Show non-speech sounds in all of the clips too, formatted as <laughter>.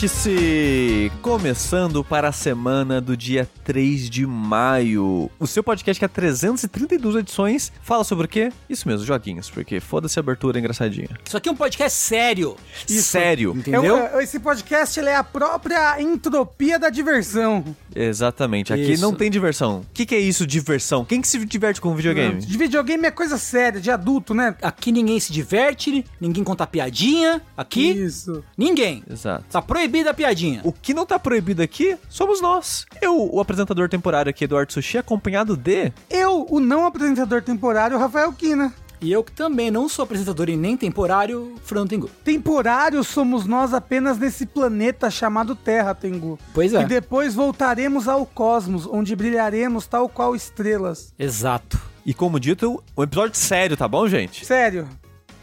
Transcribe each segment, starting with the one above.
Vértice! Começando para a semana do dia 3 de maio. O seu podcast que há 332 edições fala sobre o quê? Isso mesmo, joguinhos, porque foda-se a abertura engraçadinha. Isso aqui é um podcast sério. Sério. Entendeu? É um- esse podcast ele é a própria entropia da diversão. Exatamente. Aqui Isso. não tem diversão. O que, que é isso, diversão? Quem que se diverte com videogame? De videogame é coisa séria, de adulto, né? Aqui ninguém se diverte, ninguém conta piadinha. Aqui, Isso. ninguém. Exato. Tá proibida a piadinha. O que não tá proibido aqui somos nós. Eu, o apresentador temporário aqui, Eduardo Sushi, acompanhado de. Eu, o não apresentador temporário, Rafael Kina. E eu que também não sou apresentador e nem temporário, Fernando Tengu. Temporários somos nós apenas nesse planeta chamado Terra, Tengu. Pois é. E depois voltaremos ao cosmos, onde brilharemos tal qual estrelas. Exato. E como dito, um episódio sério, tá bom, gente? Sério.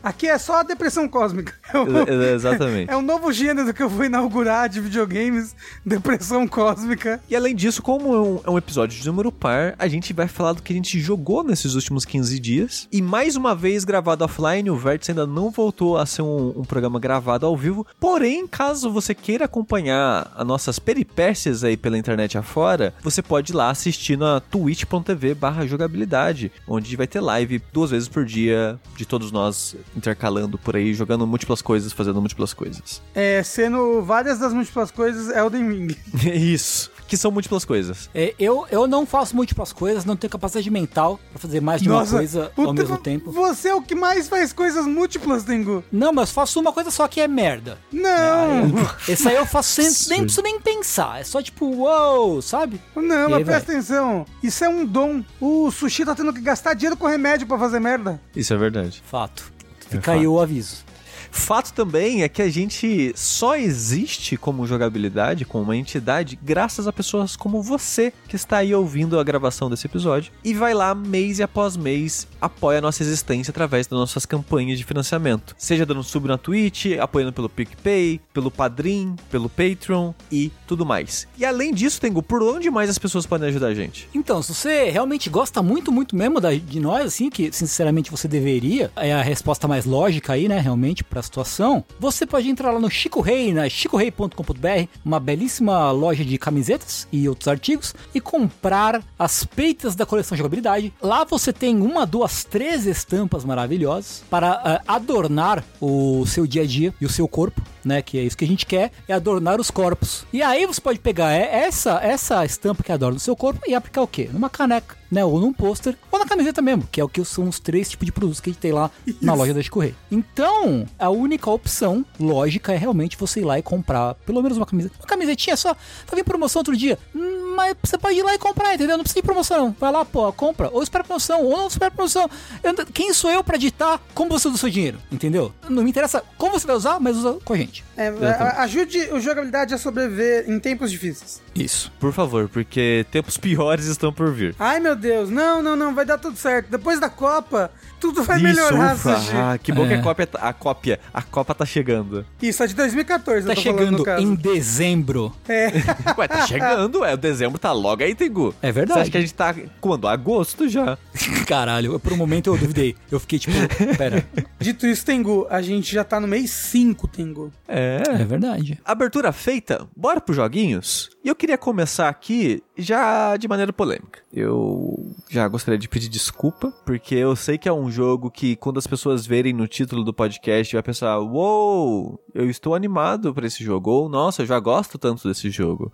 Aqui é só a depressão cósmica. <laughs> É um, Ex- Exatamente. <laughs> é um novo gênero que eu vou inaugurar de videogames, <laughs> depressão cósmica. E além disso, como é um, é um episódio de número par, a gente vai falar do que a gente jogou nesses últimos 15 dias. E mais uma vez gravado offline, o Vértice ainda não voltou a ser um, um programa gravado ao vivo. Porém, caso você queira acompanhar as nossas peripécias aí pela internet afora, você pode ir lá assistir na twitch.tv barra jogabilidade, onde vai ter live duas vezes por dia de todos nós intercalando por aí, jogando múltiplas coisas, fazendo múltiplas coisas. É, sendo várias das múltiplas coisas Elden Ring. <laughs> Isso. Que são múltiplas coisas. É, eu, eu não faço múltiplas coisas, não tenho capacidade mental pra fazer mais de uma coisa ao mesmo tempo. Você é o que mais faz coisas múltiplas, Tengu. Não, mas faço uma coisa só que é merda. Não, <laughs> Esse aí eu faço sem, nem preciso nem pensar. É só tipo, uou, sabe? não, E aí, mas presta atenção. Isso é um dom. O sushi tá tendo que gastar dinheiro com remédio pra fazer merda. Isso é verdade. Fato. Fica aí o aviso. Fato também é que a gente só existe como jogabilidade, como uma entidade, graças a pessoas como você que está aí ouvindo a gravação desse episódio e vai lá mês após mês apoia a nossa existência através das nossas campanhas de financiamento. Seja dando sub na Twitch, apoiando pelo PicPay, pelo Padrim, pelo Patreon e tudo mais. E além disso, Tengu, por onde mais as pessoas podem ajudar a gente? Então, se você realmente gosta muito, muito mesmo de nós, assim, que sinceramente você deveria, é a resposta mais lógica aí, né, realmente, pra situação, você pode entrar lá no Chico Rei, na chicorei.com.br, uma belíssima loja de camisetas e outros artigos, e comprar as peitas da coleção de jogabilidade. Lá você tem uma, duas, três estampas maravilhosas para ah, adornar o seu dia a dia e o seu corpo, né, que é isso que a gente quer, é adornar os corpos. E aí você pode pegar é, essa essa estampa que adorna o seu corpo e aplicar o quê? Numa caneca, né, ou num pôster, ou na camiseta mesmo, que é o que são os três tipos de produtos que a gente tem lá na loja da Rei. Então, a única opção lógica é realmente você ir lá e comprar pelo menos uma camiseta. Uma camisetinha só, tava em promoção outro dia, hum, mas você pode ir lá e comprar, entendeu? Não precisa de promoção, não. Vai lá, pô, compra, ou espera promoção, ou não espera promoção. Eu quem sou eu pra ditar como você usa o seu dinheiro, entendeu? Não me interessa como você vai usar, mas usa com a gente. É, a- ajude o jogabilidade a sobreviver em tempos difíceis. Isso. Por favor, porque tempos piores estão por vir. Ai, meu Deus. Não, não, não. Vai dar tudo certo. Depois da Copa, tudo vai melhorar, ufa. Ah, que bom É. que a cópia, tá- a cópia, a Copa tá chegando. Isso, é de 2014, Tá eu tô falando chegando no caso. em dezembro. É. <laughs> Ué, tá chegando, é. O dezembro tá logo aí, Tengu. É verdade. Você acha que a gente tá quando? Agosto já. <laughs> Caralho, por um momento eu duvidei. Eu fiquei tipo, pera. <laughs> Dito isso, Tengu, a gente já tá no mês 5, Tengu. É. É verdade. Abertura feita, bora pros joguinhos? E eu queria começar aqui já de maneira polêmica. Eu já gostaria de pedir desculpa, porque eu sei que é um jogo que quando as pessoas verem no título do podcast vai pensar, uou, eu estou animado pra esse jogo, ou nossa, eu já gosto tanto desse jogo.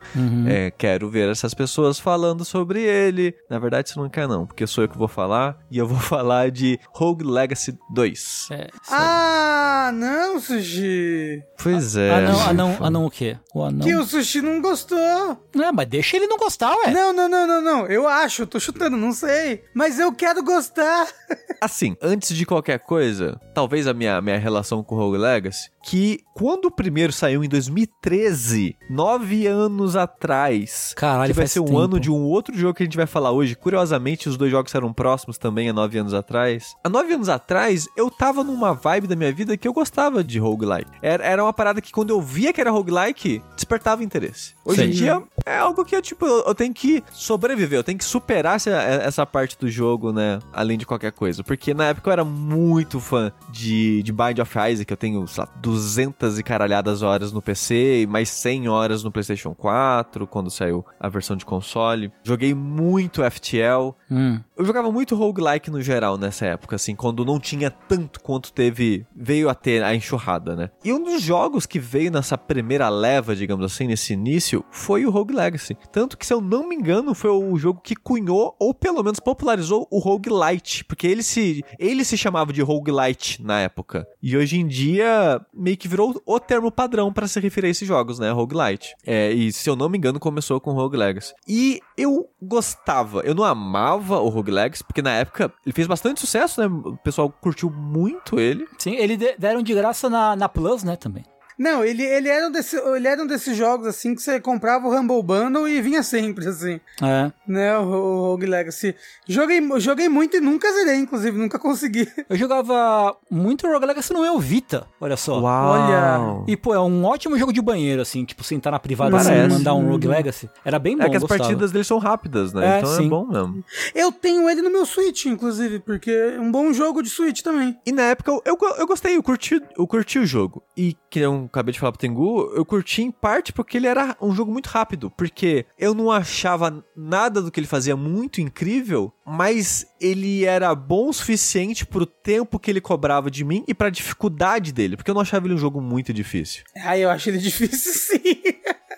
É, quero ver essas pessoas falando sobre ele. Na verdade, isso não quer não, porque sou eu que vou falar, e eu vou <laughs> falar de Rogue Legacy 2. É. Ah, não, Sushi. Pois é. Anão, anão, anão o quê? O anão. Que o Sushi não gostou. Não, mas deixa ele não gostar, ué. Não, não, não, não, não. Eu acho, tô chutando, não sei. Mas eu quero gostar. <laughs> Assim, antes de qualquer coisa, talvez a minha, minha relação com o Rogue Legacy, que quando o primeiro saiu em 2013, nove anos atrás, Caralho, Caralho, que vai ser um tempo. ano de um outro jogo que a gente vai falar hoje. Curiosamente, os dois jogos eram próximos também há nove anos atrás. Há nove anos atrás, eu tava numa vibe da minha vida que eu gostava de roguelike. Era, era uma parada que quando eu via que era roguelike, despertava interesse. Hoje em Sim. dia, é algo que eu, tipo, eu, eu tenho que sobreviver, eu tenho que superar essa, essa parte do jogo, né? Além de qualquer coisa. Porque na época eu era muito fã de, de Bind of Isaac, eu tenho, sei lá, 200 e caralhadas horas no PC e mais 100 horas no PlayStation 4, quando saiu a versão de console. Joguei muito FTL. Hum. Eu jogava muito roguelike no geral nessa época, assim, quando não tinha tanto quanto teve, veio a ter a enxurrada, né? E um dos jogos que veio nessa primeira leva, digamos assim, nesse início, foi o Rogue Legacy. Tanto que, se eu não me engano, foi o jogo que cunhou, ou pelo menos popularizou, o roguelite, porque ele se, ele se chamava de roguelite na época. E hoje em dia, meio que virou o termo padrão para se referir a esses jogos, né? Roguelite. É, e se eu não me engano, começou com Rogue Legacy. E eu gostava, eu não amava o Rogue Legacy, porque na época ele fez bastante sucesso, né? O pessoal curtiu muito ele. Sim, eles de- deram de graça na, na Plus, né, também. Não, ele, ele, era um desse, ele era um desses jogos, assim, que você comprava o Humble Bundle e vinha sempre, assim, É. né, o, o Rogue Legacy. Joguei, joguei muito e nunca zerei, inclusive, nunca consegui. Eu jogava muito Rogue Legacy no meu Vita, olha só. Olha. E, pô, é um ótimo jogo de banheiro, assim, tipo, sentar na privada assim, Parece. e mandar um Rogue Legacy. Era bem bom, é que as gostava. partidas dele são rápidas, né? É, então sim. é bom mesmo. Eu tenho ele no meu Switch, inclusive, porque é um bom jogo de Switch também. E na época eu, eu, eu gostei, eu curti, eu curti o jogo. E que eu acabei de falar pro Tengu, eu curti em parte porque ele era um jogo muito rápido. Porque eu não achava nada do que ele fazia muito incrível, mas ele era bom o suficiente pro tempo que ele cobrava de mim e pra dificuldade dele. Porque eu não achava ele um jogo muito difícil. Ai, eu acho ele <laughs> difícil, sim.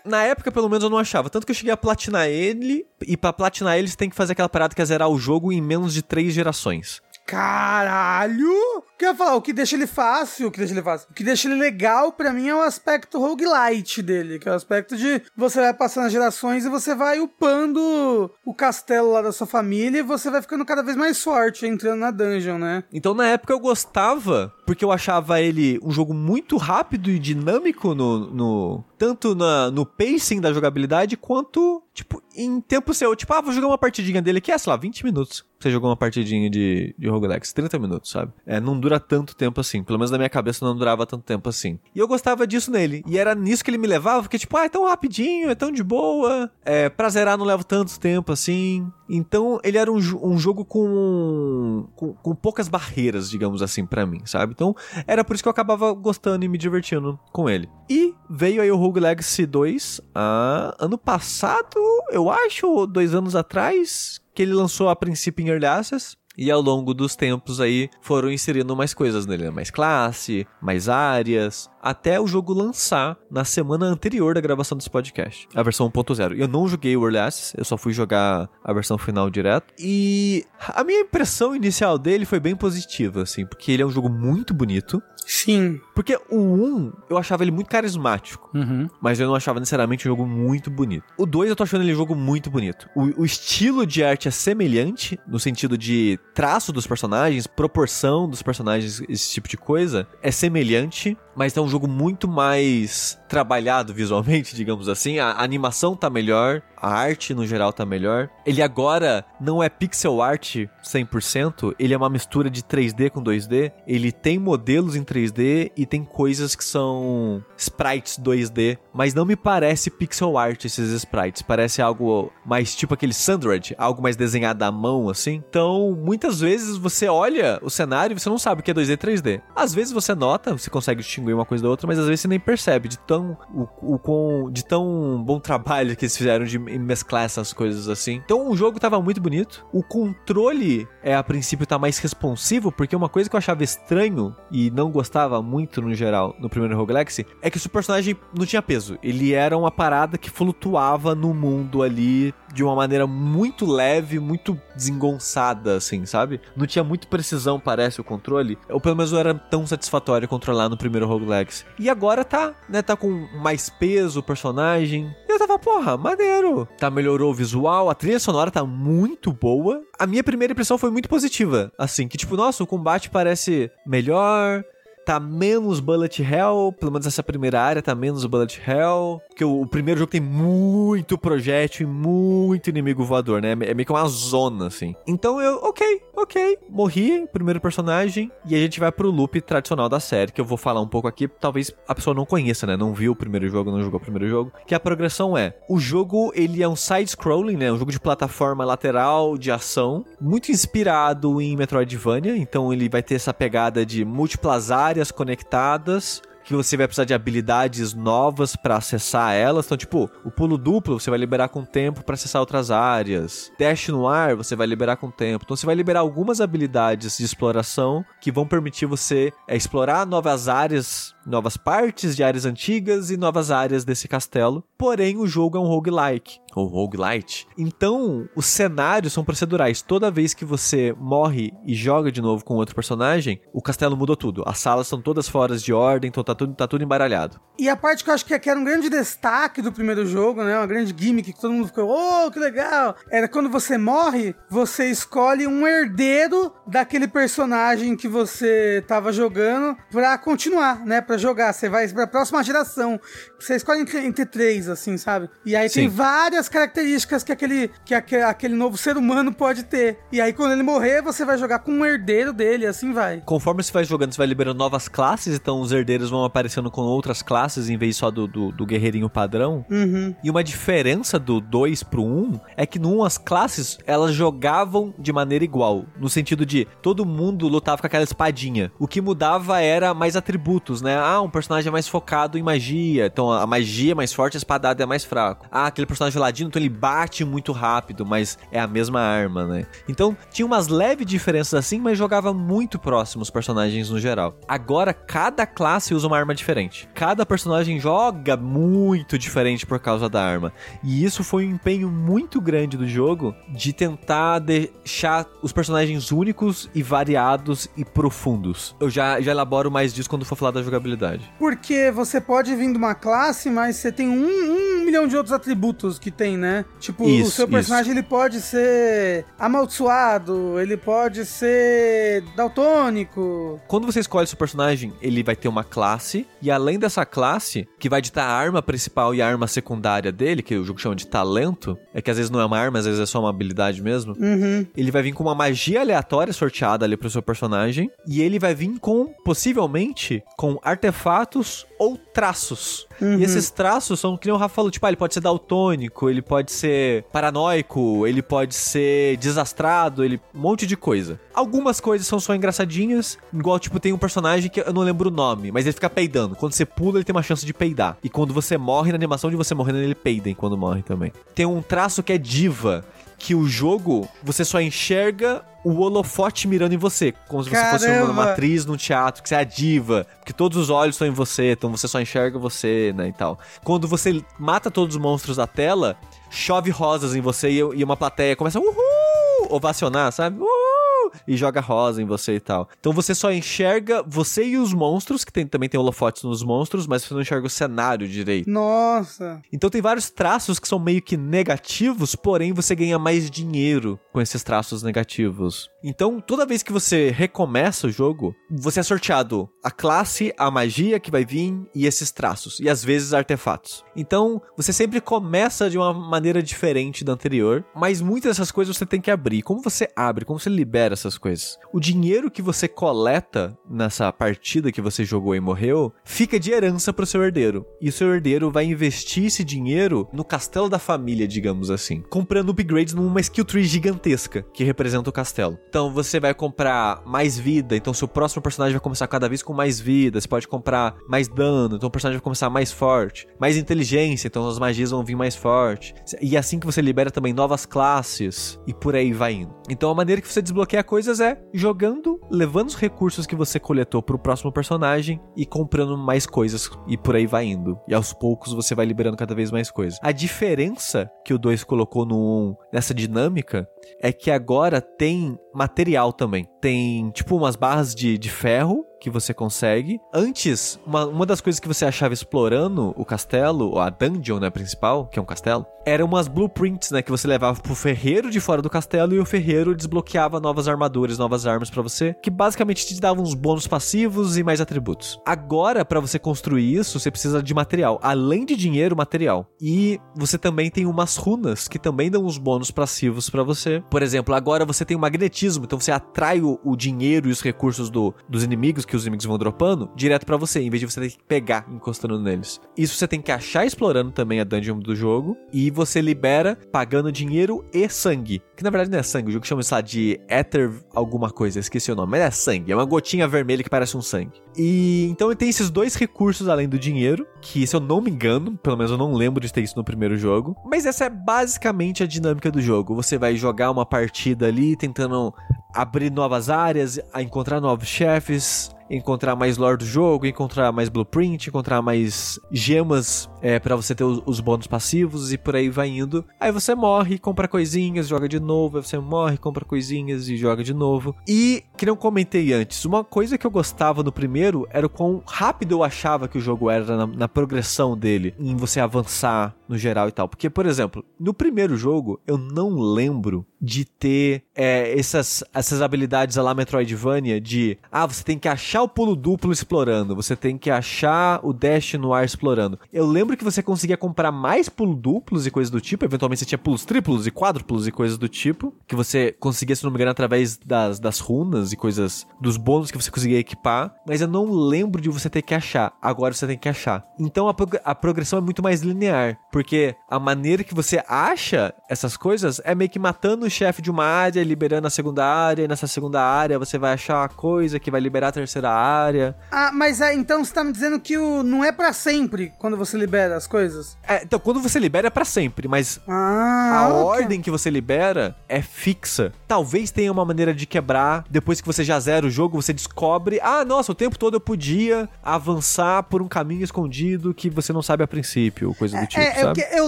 Na época, pelo menos, eu não achava. Tanto que eu cheguei a platinar ele. E pra platinar ele, você tem que fazer aquela parada que é zerar o jogo em menos de três gerações. Caralho! Que eu ia falar? O que deixa ele fácil, o que deixa ele fácil? O que deixa ele legal pra mim é o aspecto roguelite dele, que é o aspecto de você vai passando as gerações e você vai upando o castelo lá da sua família e você vai ficando cada vez mais forte entrando na dungeon, né? Então na época eu gostava, porque eu achava ele um jogo muito rápido e dinâmico no. no tanto na, no pacing da jogabilidade, quanto, tipo, em tempo seu. Tipo, ah, vou jogar uma partidinha dele aqui, é, sei lá, 20 minutos. Você jogou uma partidinha de, de roguelikes, 30 minutos, sabe? É, não dura tanto tempo assim. Pelo menos na minha cabeça não durava tanto tempo assim. E eu gostava disso nele. E era nisso que ele me levava, porque, tipo, ah, é tão rapidinho, é tão de boa. É, pra zerar não leva tanto tempo assim. Então, ele era um, um jogo com, com, com poucas barreiras, digamos assim, pra mim, sabe? Então, era por isso que eu acabava gostando e me divertindo com ele. E veio aí o Rogue Legacy 2 ah, ano passado, eu acho, dois anos atrás, que ele lançou a princípio em Early Access. E ao longo dos tempos aí foram inserindo mais coisas nele, né? mais classe, mais áreas, até o jogo lançar na semana anterior da gravação desse podcast, a versão 1.0. Eu não joguei o Early Access, eu só fui jogar a versão final direto. E a minha impressão inicial dele foi bem positiva, assim, porque ele é um jogo muito bonito. Sim. Porque o 1, eu achava ele muito carismático. Uhum. Mas eu não achava necessariamente um jogo muito bonito. O 2 eu tô achando ele um jogo muito bonito. O, o estilo de arte é semelhante, no sentido de traço dos personagens, proporção dos personagens, esse tipo de coisa, é semelhante, mas é um jogo muito mais trabalhado visualmente, <laughs> digamos assim. A, animação tá melhor, a arte no geral tá melhor. Ele agora não é pixel art 100%, ele é uma mistura de 3D com 2D. Ele tem modelos em 3D e tem coisas que são sprites 2D, mas não me parece pixel art esses sprites. Parece algo mais tipo aquele Sandred, algo mais desenhado à mão assim. Então, muitas vezes você olha o cenário e você não sabe o que é 2D e 3D. Às vezes você nota, você consegue distinguir uma coisa da outra, mas às vezes você nem percebe de tão o, o com de tão bom trabalho que eles fizeram de mesclar essas coisas assim. Então, o jogo tava muito bonito. O controle é a princípio tá mais responsivo, porque uma coisa que eu achava estranho e não gostava muito no geral no primeiro Rogue Legacy é que o seu personagem não tinha peso. Ele era uma parada que flutuava no mundo ali de uma maneira muito leve, muito desengonçada, assim, sabe? Não tinha muito precisão, parece, o controle. Ou pelo menos não era tão satisfatório controlar no primeiro Rogue Legacy. E agora tá, né? Tá com mais peso o personagem. E eu tava, porra, maneiro. Tá, melhorou o visual, a trilha sonora tá muito boa. A minha primeira impressão foi muito positiva. Assim, que tipo, nossa, o combate parece melhor. Tá menos bullet hell, pelo menos essa primeira área tá menos bullet hell, porque o, o primeiro jogo tem muito projétil e muito inimigo voador, né? É meio que uma zona, assim. Então eu, ok, ok, morri, primeiro personagem, e a gente vai pro loop tradicional da série, que eu vou falar um pouco aqui, talvez a pessoa não conheça, né? Não viu o primeiro jogo, não jogou o primeiro jogo, que a progressão é, o jogo, ele é um side-scrolling, né? Um jogo de plataforma lateral, de ação, muito inspirado em Metroidvania, então ele vai ter essa pegada de múltiplas áreas conectadas, que você vai precisar de habilidades novas para acessar elas. Então, tipo, o pulo duplo você vai liberar com tempo para acessar outras áreas. Dash no ar você vai liberar com tempo. Então, você vai liberar algumas habilidades de exploração que vão permitir você é, explorar novas áreas, novas partes de áreas antigas e novas áreas desse castelo. Porém, o jogo é um roguelike ou roguelite. Então, os cenários são procedurais. Toda vez que você morre e joga de novo com outro personagem, o castelo mudou tudo. As salas estão todas fora de ordem, então tá tudo, tá tudo embaralhado. E a parte que eu acho que era um grande destaque do primeiro jogo, né? Uma grande gimmick que todo mundo ficou, oh, que legal! Era quando você morre, você escolhe um herdeiro daquele personagem que você tava jogando pra continuar, né? Pra jogar. Você vai pra próxima geração. Você escolhe entre, entre três, assim, sabe? E aí Sim. tem várias características que aquele, que aquele, aquele novo ser humano pode ter. E aí, quando ele morrer, você vai jogar com um herdeiro dele, assim vai. Conforme você vai jogando, você vai liberando novas classes, então os herdeiros vão aparecendo com outras classes em vez só do, do, do guerreirinho padrão. Uhum. E uma diferença do 2 pro 1 um é que no 1 as classes elas jogavam de maneira igual. No sentido de todo mundo lutava com aquela espadinha. O que mudava era mais atributos, né? Ah, um personagem é mais focado em magia. Então a magia é mais forte, a espadada é mais fraco. Ah, aquele personagem ladino, então ele bate muito rápido, mas é a mesma arma, né? Então tinha umas leves diferenças assim, mas jogava muito próximo os personagens no geral. Agora cada classe usa uma arma diferente. Cada personagem joga muito diferente por causa da arma. E isso foi um empenho muito grande do jogo de tentar deixar os personagens únicos e variados e profundos. Eu já, já elaboro mais disso quando for falar da jogabilidade. Porque você pode vir de uma classe, mas você tem um, um milhão de outros atributos que tem, né? Tipo, isso, o seu personagem isso. ele pode ser amaldiçoado, ele pode ser daltônico. Quando você escolhe seu personagem, ele vai ter uma classe, e além dessa classe, que vai ditar a arma principal e a arma secundária dele, que o jogo chama de talento, é que às vezes não é uma arma, às vezes é só uma habilidade mesmo. Uhum. Ele vai vir com uma magia aleatória sorteada ali pro seu personagem, e ele vai vir com, possivelmente, com artefatos ou traços. Uhum. E esses traços são, que nem o Rafa falou, tipo, ah, ele pode ser daltônico, ele pode ser paranoico, ele pode ser desastrado, ele um monte de coisa. Algumas coisas são só engraçadinhas, igual, tipo, tem um personagem que eu não lembro o nome, mas ele fica peidando. Quando você pula, ele tem uma chance de peidar. E quando você morre, na animação de você morrendo, ele peida quando morre também. Tem um traço que é diva, que o jogo você só enxerga o holofote mirando em você, como se Caramba. você fosse uma, uma atriz num teatro, que você é a diva, que todos os olhos estão em você, então você só enxerga você, né, e tal. Quando você mata todos os monstros da tela, chove rosas em você e, e uma plateia começa a uhul, ovacionar, sabe? Uhul! E joga rosa em você e tal. Então você só enxerga você e os monstros, que tem, também tem holofotes nos monstros, mas você não enxerga o cenário direito. Nossa! Então tem vários traços que são meio que negativos, porém você ganha mais dinheiro com esses traços negativos. Então, toda vez que você recomeça o jogo, você é sorteado a classe, a magia que vai vir e esses traços, e às vezes artefatos. Então, você sempre começa de uma maneira diferente da anterior, mas muitas dessas coisas você tem que abrir. Como você abre, como você libera essas coisas? O dinheiro que você coleta nessa partida que você jogou e morreu, fica de herança pro seu herdeiro. E o seu herdeiro vai investir esse dinheiro no castelo da família, digamos assim, comprando upgrades numa skill tree gigantesca que representa o castelo. Então você vai comprar mais vida, então seu próximo personagem vai começar cada vez com mais vida, você pode comprar mais dano, então o personagem vai começar mais forte, mais inteligência, então as magias vão vir mais forte. E assim que você libera também novas classes e por aí vai indo. Então a maneira que você desbloqueia coisas é jogando, levando os recursos que você coletou pro próximo personagem e comprando mais coisas e por aí vai indo. E aos poucos você vai liberando cada vez mais coisas. A diferença que o 2 colocou no 1 um, nessa dinâmica é que agora tem material também. Tem, tipo, umas barras de, de ferro que você consegue. Antes, uma, uma das coisas que você achava explorando o castelo, a dungeon, né, principal, que é um castelo, eram umas blueprints, né, que você levava pro ferreiro de fora do castelo e o ferreiro desbloqueava novas armaduras, novas armas para você, que basicamente te davam uns bônus passivos e mais atributos. Agora, para você construir isso, você precisa de material, além de dinheiro, material. E você também tem umas runas que também dão uns bônus passivos para você. Por exemplo, agora você tem o magnetismo, então você atrai o, o dinheiro e os recursos do, dos inimigos que os inimigos vão dropando direto para você, em vez de você ter que pegar encostando neles. Isso você tem que achar explorando também a dungeon do jogo e você libera pagando dinheiro e sangue. Que na verdade não é sangue, o jogo chama isso lá de Ether alguma coisa, esqueci o nome, mas é sangue, é uma gotinha vermelha que parece um sangue. E então tem esses dois recursos além do dinheiro, que se eu não me engano, pelo menos eu não lembro de ter isso no primeiro jogo, mas essa é basicamente a dinâmica do jogo. Você vai jogar uma partida ali tentando abrir novas áreas, encontrar novos chefes, encontrar mais lore do jogo, encontrar mais blueprint, encontrar mais gemas é, para você ter os, os, bônus passivos e por aí vai indo. Aí você morre, compra coisinhas, joga de novo, aí você morre, compra coisinhas e joga de novo. E, que não comentei antes, uma coisa que eu gostava no primeiro era o quão rápido eu achava que o jogo era na, na progressão dele, em você avançar no geral e tal. Porque, por exemplo, no primeiro jogo eu não lembro de ter é, essas, essas habilidades lá Metroidvania de ah, você tem que achar o pulo duplo explorando, você tem que achar o dash no ar explorando. Eu lembro que você conseguia comprar mais pulos duplos e coisas do tipo. Eventualmente você tinha pulos triplos e quádruplos e coisas do tipo. Que você conseguia, se não me engano, através das, das runas e coisas. dos bônus que você conseguia equipar. Mas eu não lembro de você ter que achar. Agora você tem que achar. Então a, prog a progressão é muito mais linear. Porque a maneira que você acha essas coisas é meio que matando o chefe de uma área, liberando a segunda área. E nessa segunda área você vai achar uma coisa que vai liberar a terceira área. Ah, mas é, então você tá me dizendo que o, não é para sempre quando você libera as coisas? É, então, quando você libera é pra sempre, mas ah, a okay. ordem que você libera é fixa. Talvez tenha uma maneira de quebrar. Depois que você já zera o jogo, você descobre: ah, nossa, o tempo todo eu podia avançar por um caminho escondido que você não sabe a princípio, coisa do é, tipo, é, sabe? Eu, eu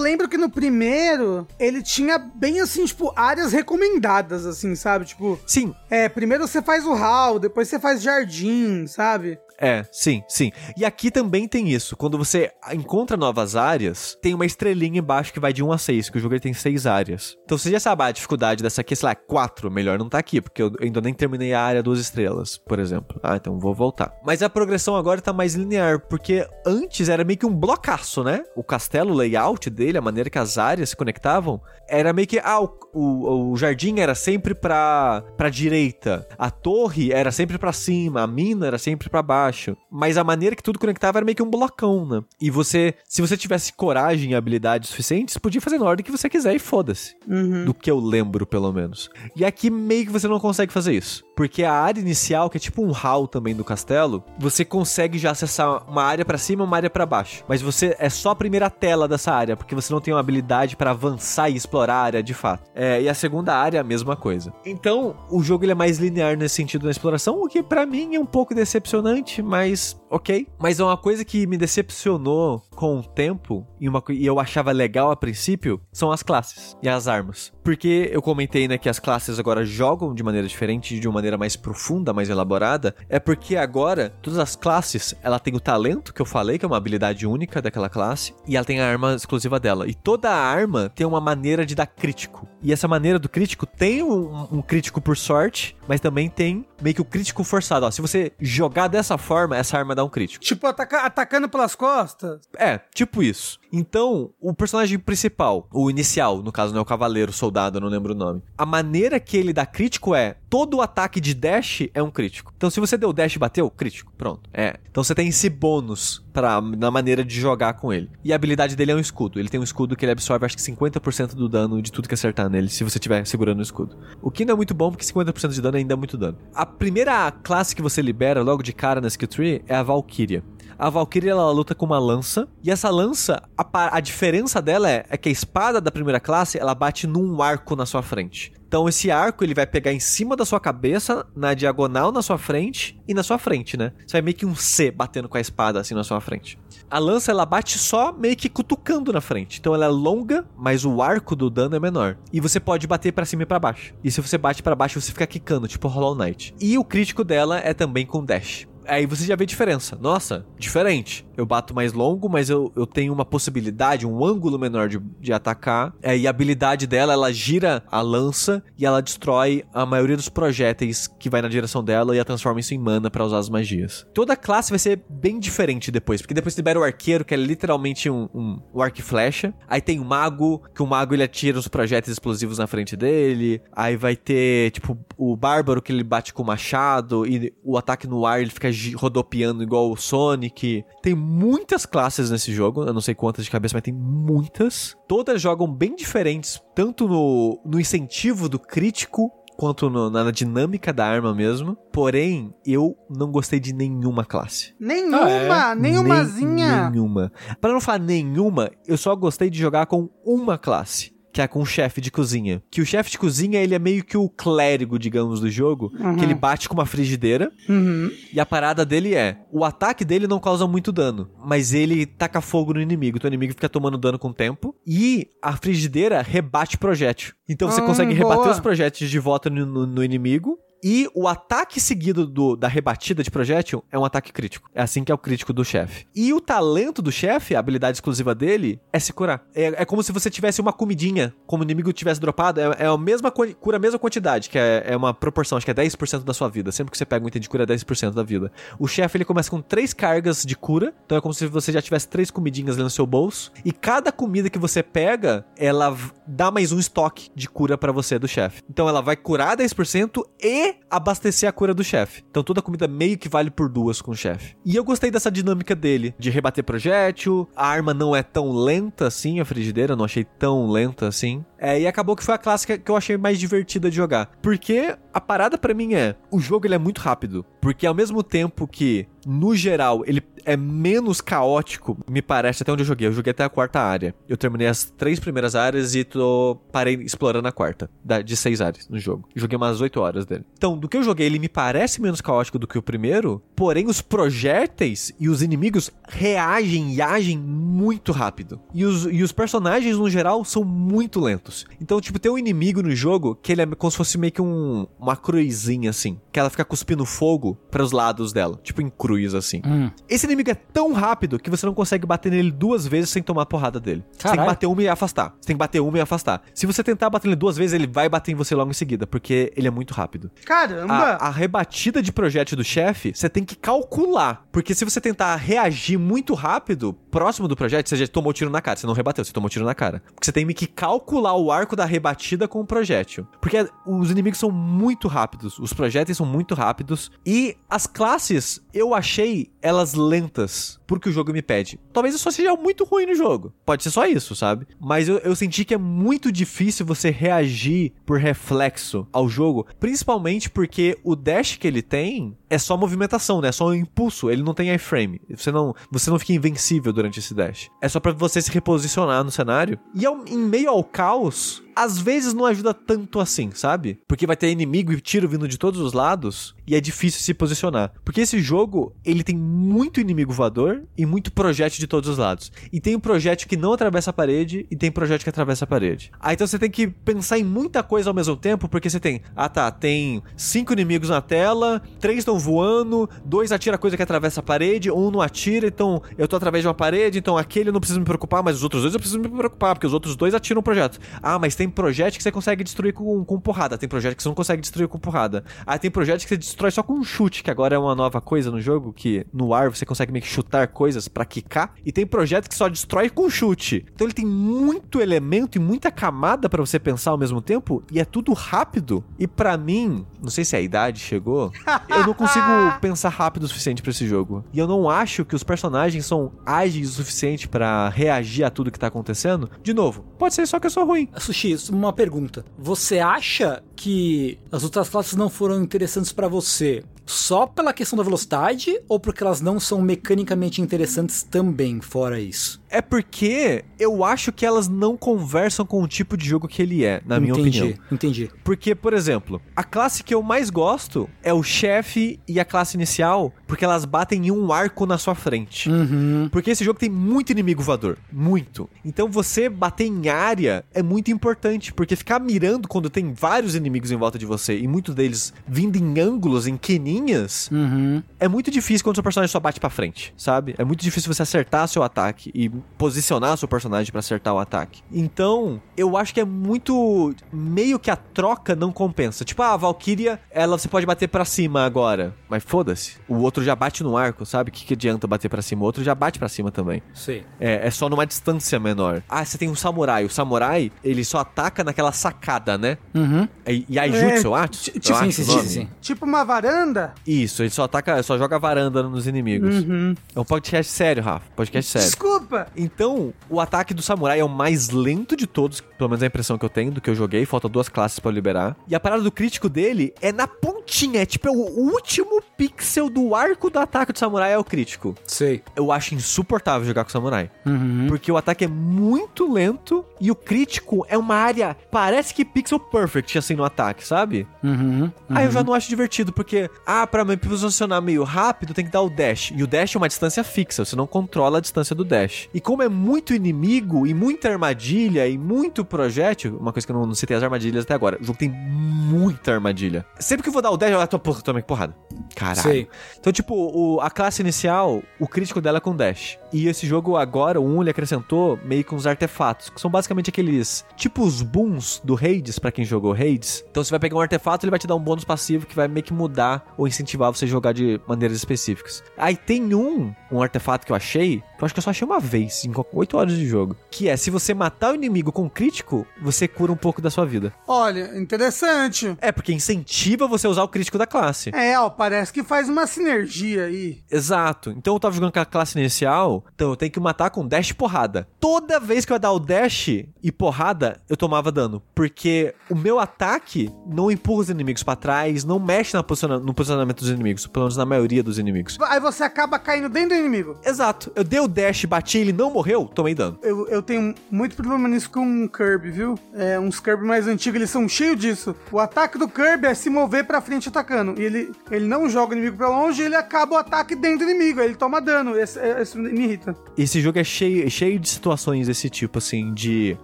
lembro que no primeiro ele tinha bem assim, tipo, áreas recomendadas, assim, sabe? Tipo. Sim. É, primeiro você faz o hall, depois você faz jardim, sabe? É, sim, sim. E aqui também tem isso. Quando você encontra novas áreas, tem uma estrelinha embaixo que vai de 1 a 6, que o jogo tem 6 áreas. Então você já sabe a dificuldade dessa aqui, sei lá, 4, melhor não tá aqui, porque eu ainda nem terminei a área 2 estrelas, por exemplo. Ah, então vou voltar. Mas a progressão agora tá mais linear, porque antes era meio que um blocaço, né? O castelo, o layout dele, a maneira que as áreas se conectavam, era meio que, ah, o, o, o jardim era sempre pra, pra direita, a torre era sempre pra cima, a mina era sempre pra baixo baixo. Mas a maneira que tudo conectava era meio que um blocão, né? E você, se você tivesse coragem e habilidade suficientes, podia fazer na ordem que você quiser e foda-se. Uhum. Do que eu lembro, pelo menos. E aqui meio que você não consegue fazer isso. Porque a área inicial, que é tipo um hall também do castelo, você consegue já acessar uma área para cima uma área para baixo. Mas você é só a primeira tela dessa área, porque você não tem uma habilidade para avançar e explorar a área de fato. É, e a segunda área é a mesma coisa. Então, o jogo ele é mais linear nesse sentido na exploração, o que para mim é um pouco decepcionante, mas ok. Mas é uma coisa que me decepcionou com o tempo e, uma, e eu achava legal a princípio são as classes e as armas. Porque eu comentei, né, que as classes agora jogam de maneira diferente, de uma maneira mais profunda, mais elaborada. É porque agora todas as classes, ela tem o talento que eu falei, que é uma habilidade única daquela classe, e ela tem a arma exclusiva dela. E toda arma tem uma maneira de dar crítico. E essa maneira do crítico tem um, um crítico por sorte, mas também tem meio que o crítico forçado. Ó, se você jogar dessa forma, essa arma dá um crítico. Tipo, ataca atacando pelas costas? É, tipo isso. Então, o personagem principal, o inicial, no caso, não é o cavaleiro, o soldado, eu não lembro o nome. A maneira que ele dá crítico é: todo ataque de dash é um crítico. Então, se você deu dash e bateu, crítico. Pronto. É. Então você tem esse bônus pra, na maneira de jogar com ele. E a habilidade dele é um escudo. Ele tem um escudo que ele absorve, acho que 50% do dano de tudo que acertar nele, se você estiver segurando o escudo. O que não é muito bom, porque 50% de dano ainda é muito dano. A primeira classe que você libera logo de cara na skill tree é a Valkyria. A Valkyria ela luta com uma lança. E essa lança, a, a diferença dela é, é, que a espada da primeira classe ela bate num arco na sua frente. Então esse arco ele vai pegar em cima da sua cabeça, na diagonal na sua frente e na sua frente, né? Você vai meio que um C batendo com a espada assim na sua frente. A lança ela bate só meio que cutucando na frente. Então ela é longa, mas o arco do dano é menor. E você pode bater para cima e para baixo. E se você bate para baixo, você fica quicando, tipo Hollow Knight. E o crítico dela é também com dash aí você já vê diferença. Nossa, diferente. Eu bato mais longo, mas eu, eu tenho uma possibilidade, um ângulo menor de, de atacar. É, e a habilidade dela, ela gira a lança e ela destrói a maioria dos projéteis que vai na direção dela e a transforma isso em mana para usar as magias. Toda classe vai ser bem diferente depois, porque depois libera o arqueiro, que é literalmente um, um, um arco e flecha. Aí tem o mago, que o mago ele atira os projéteis explosivos na frente dele. Aí vai ter, tipo, o bárbaro que ele bate com o machado e o ataque no ar ele fica rodopiando igual o Sonic. Tem muitas classes nesse jogo, eu não sei quantas de cabeça, mas tem muitas. Todas jogam bem diferentes, tanto no, no incentivo do crítico quanto no, na dinâmica da arma mesmo. Porém, eu não gostei de nenhuma classe. Nenhuma? Ah, é? Nenhumazinha? nenhuma. Para não falar nenhuma, eu só gostei de jogar com uma classe que é com o chefe de cozinha. Que o chefe de cozinha, ele é meio que o clérigo, digamos, do jogo, uhum. que ele bate com uma frigideira. Uhum. E a parada dele é, o ataque dele não causa muito dano, mas ele taca fogo no inimigo, então o inimigo fica tomando dano com o tempo. E a frigideira rebate projétil. Então você hum, consegue boa. rebater os projéteis de volta no, no, no inimigo e o ataque seguido do, da rebatida de projétil é um ataque crítico. É assim que é o crítico do chefe. E o talento do chefe, a habilidade exclusiva dele, é se curar. É, é como se você tivesse uma comidinha, como o inimigo tivesse dropado. É, é a mesma cura a mesma quantidade, que é, é uma proporção, acho que é 10% da sua vida. Sempre que você pega um item de cura, é 10% da vida. O chefe, ele começa com três cargas de cura. Então é como se você já tivesse três comidinhas ali no seu bolso. E cada comida que você pega, ela dá mais um estoque de cura para você do chefe. Então ela vai curar 10% e abastecer a cura do chefe. Então toda a comida meio que vale por duas com o chefe. E eu gostei dessa dinâmica dele, de rebater projétil, a arma não é tão lenta assim, a frigideira, não achei tão lenta assim. É, e acabou que foi a clássica que eu achei mais divertida de jogar. Porque a parada para mim é, o jogo ele é muito rápido. Porque ao mesmo tempo que, no geral, ele é menos caótico, me parece, até onde eu joguei. Eu joguei até a quarta área. Eu terminei as três primeiras áreas e tô parei explorando a quarta, de seis áreas no jogo. Joguei umas oito horas dele. Então, do que eu joguei, ele me parece menos caótico do que o primeiro, porém os projéteis e os inimigos reagem e agem muito rápido. E os, e os personagens, no geral, são muito lentos. Então, tipo, tem um inimigo no jogo que ele é como se fosse meio que um, uma cruzinha, assim. Que ela fica cuspindo fogo para os lados dela. Tipo em cruz, assim. Hum. Esse inimigo é tão rápido que você não consegue bater nele duas vezes sem tomar porrada dele. Caralho. Você tem que bater uma e afastar. Você tem que bater uma e afastar. Se você tentar bater nele duas vezes, ele vai bater em você logo em seguida, porque ele é muito rápido. Caramba! A, a rebatida de projétil do chefe, você tem que calcular. Porque se você tentar reagir muito rápido, próximo do projétil, você já tomou tiro na cara. Você não rebateu, você tomou tiro na cara. Porque você tem que calcular o arco da rebatida com o projétil. Porque os inimigos são muito rápidos, os projéteis são muito rápidos. E as classes, eu achei elas lentas, porque o jogo me pede. Talvez eu só seja muito ruim no jogo. Pode ser só isso, sabe? Mas eu, eu senti que é muito difícil você reagir por reflexo ao jogo, principalmente porque o dash que ele tem é só movimentação, né? É só um impulso, ele não tem iframe. Você não, você não fica invencível durante esse dash. É só para você se reposicionar no cenário. E ao, em meio ao caos, às vezes não ajuda tanto assim, sabe? Porque vai ter inimigo e tiro vindo de todos os lados e é difícil se posicionar. Porque esse jogo, ele tem muito inimigo voador e muito projétil de todos os lados. E tem um projétil que não atravessa a parede e tem projétil que atravessa a parede. Aí então você tem que pensar em muita coisa ao mesmo tempo, porque você tem, ah tá, tem cinco inimigos na tela, três estão voando, dois atira coisa que atravessa a parede, um não atira, então eu tô através de uma parede, então aquele eu não preciso me preocupar, mas os outros dois eu preciso me preocupar, porque os outros dois atiram o projeto. Ah, mas tem tem projeto que você consegue destruir com, com porrada, tem projeto que você não consegue destruir com porrada. Aí tem projeto que você destrói só com um chute, que agora é uma nova coisa no jogo, que no ar você consegue meio que chutar coisas para quicar. E tem projeto que só destrói com chute. Então ele tem muito elemento e muita camada para você pensar ao mesmo tempo, e é tudo rápido. E para mim, não sei se a idade chegou, <laughs> eu não consigo pensar rápido o suficiente para esse jogo. E eu não acho que os personagens são ágeis o suficiente para reagir a tudo que tá acontecendo. De novo, pode ser só que eu sou ruim. Sushi, uma pergunta. Você acha que as outras classes não foram interessantes para você só pela questão da velocidade ou porque elas não são mecanicamente interessantes também, fora isso? É porque eu acho que elas não conversam com o tipo de jogo que ele é, na minha entendi, opinião. entendi. Porque, por exemplo, a classe que eu mais gosto é o chefe e a classe inicial, porque elas batem em um arco na sua frente. Uhum. Porque esse jogo tem muito inimigo voador. Muito. Então você bater em área é muito importante. Porque ficar mirando quando tem vários inimigos em volta de você e muitos deles vindo em ângulos, em queninhas, Uhum. é muito difícil quando seu personagem só bate pra frente, sabe? É muito difícil você acertar seu ataque e posicionar seu personagem pra acertar o ataque. Então, eu acho que é muito meio que a troca não compensa. Tipo, ah, a Valkyria, ela você pode bater pra cima agora, mas foda-se. O outro já bate no arco, sabe? O que, que adianta bater pra cima? O outro já bate pra cima também. Sei. É, é só numa distância menor. Ah, você tem um samurai. O samurai, ele só ataca naquela sacada, né? Uhum. E, e Aijutsu, eu acho. ti- Eu tipo, acho sim, o sim, sim, sim. Tipo uma varanda? Isso, ele só ataca, só joga varanda nos inimigos. Uhum. É um podcast sério, Rafa. Podcast sério. Desculpa! Então, o ataque do samurai é o mais lento de todos, pelo menos é a impressão que eu tenho do que eu joguei. Falta duas classes pra eu liberar. E a parada do crítico dele é na pontinha, é tipo é o último pixel do arco do ataque do samurai é o crítico. Sei. Eu acho insuportável jogar com samurai. Uhum. Porque o ataque é muito lento e o crítico é uma área, parece que pixel perfect assim no ataque, sabe? Uhum. Aí eu já não acho divertido, porque, ah, pra me posicionar meio rápido tem que dar o dash. E o dash é uma distância fixa, você não controla a distância do dash. E como é muito inimigo e muita armadilha e muito projétil, uma coisa que eu não, não citei as armadilhas até agora, o jogo tem muita armadilha. Sempre que eu vou dar o dash, eu ah, tô, porra, tomei porrada. Caralho. Sei. Então, tipo, o- a classe inicial, o crítico dela é com dash. E esse jogo agora, o 1, ele acrescentou meio com os artefatos, que são basicamente aqueles, tipo os booms do Hades, pra quem jogou Hades. Então você vai pegar um artefato, ele vai te dar um bônus passivo que vai meio que mudar ou incentivar você a jogar de maneiras específicas. Aí tem um, um artefato que eu achei, que eu acho que eu só achei uma vez, em 8 horas de jogo, que é, se você matar o inimigo com crítico, você cura um pouco da sua vida. Olha, interessante. É, porque incentiva você a usar o crítico da classe. É, ó, parece que faz uma sinergia aí. Exato. Então eu tava jogando com a classe inicial, então eu tenho que matar com dash e porrada. Toda vez que eu ia dar o dash e porrada, eu tomava dano. Porque o meu ataque não empurra os inimigos pra trás, não mexe na posiciona- no posicionamento dos inimigos, pelo menos na maioria dos inimigos. Aí você acaba caindo dentro do inimigo. Exato. Eu dei o dash, bati, ele não morreu, tomei dano. Eu, eu tenho muito problema nisso com o Kirby, viu? É, uns Kirby mais antigos, eles são cheios disso. O ataque do Kirby é se mover pra frente atacando. E ele, ele não joga o inimigo pra longe, ele acaba o ataque dentro do inimigo. Aí ele toma dano. Esse, esse me irrita. Esse jogo é cheio, cheio de situações desse tipo, assim, de.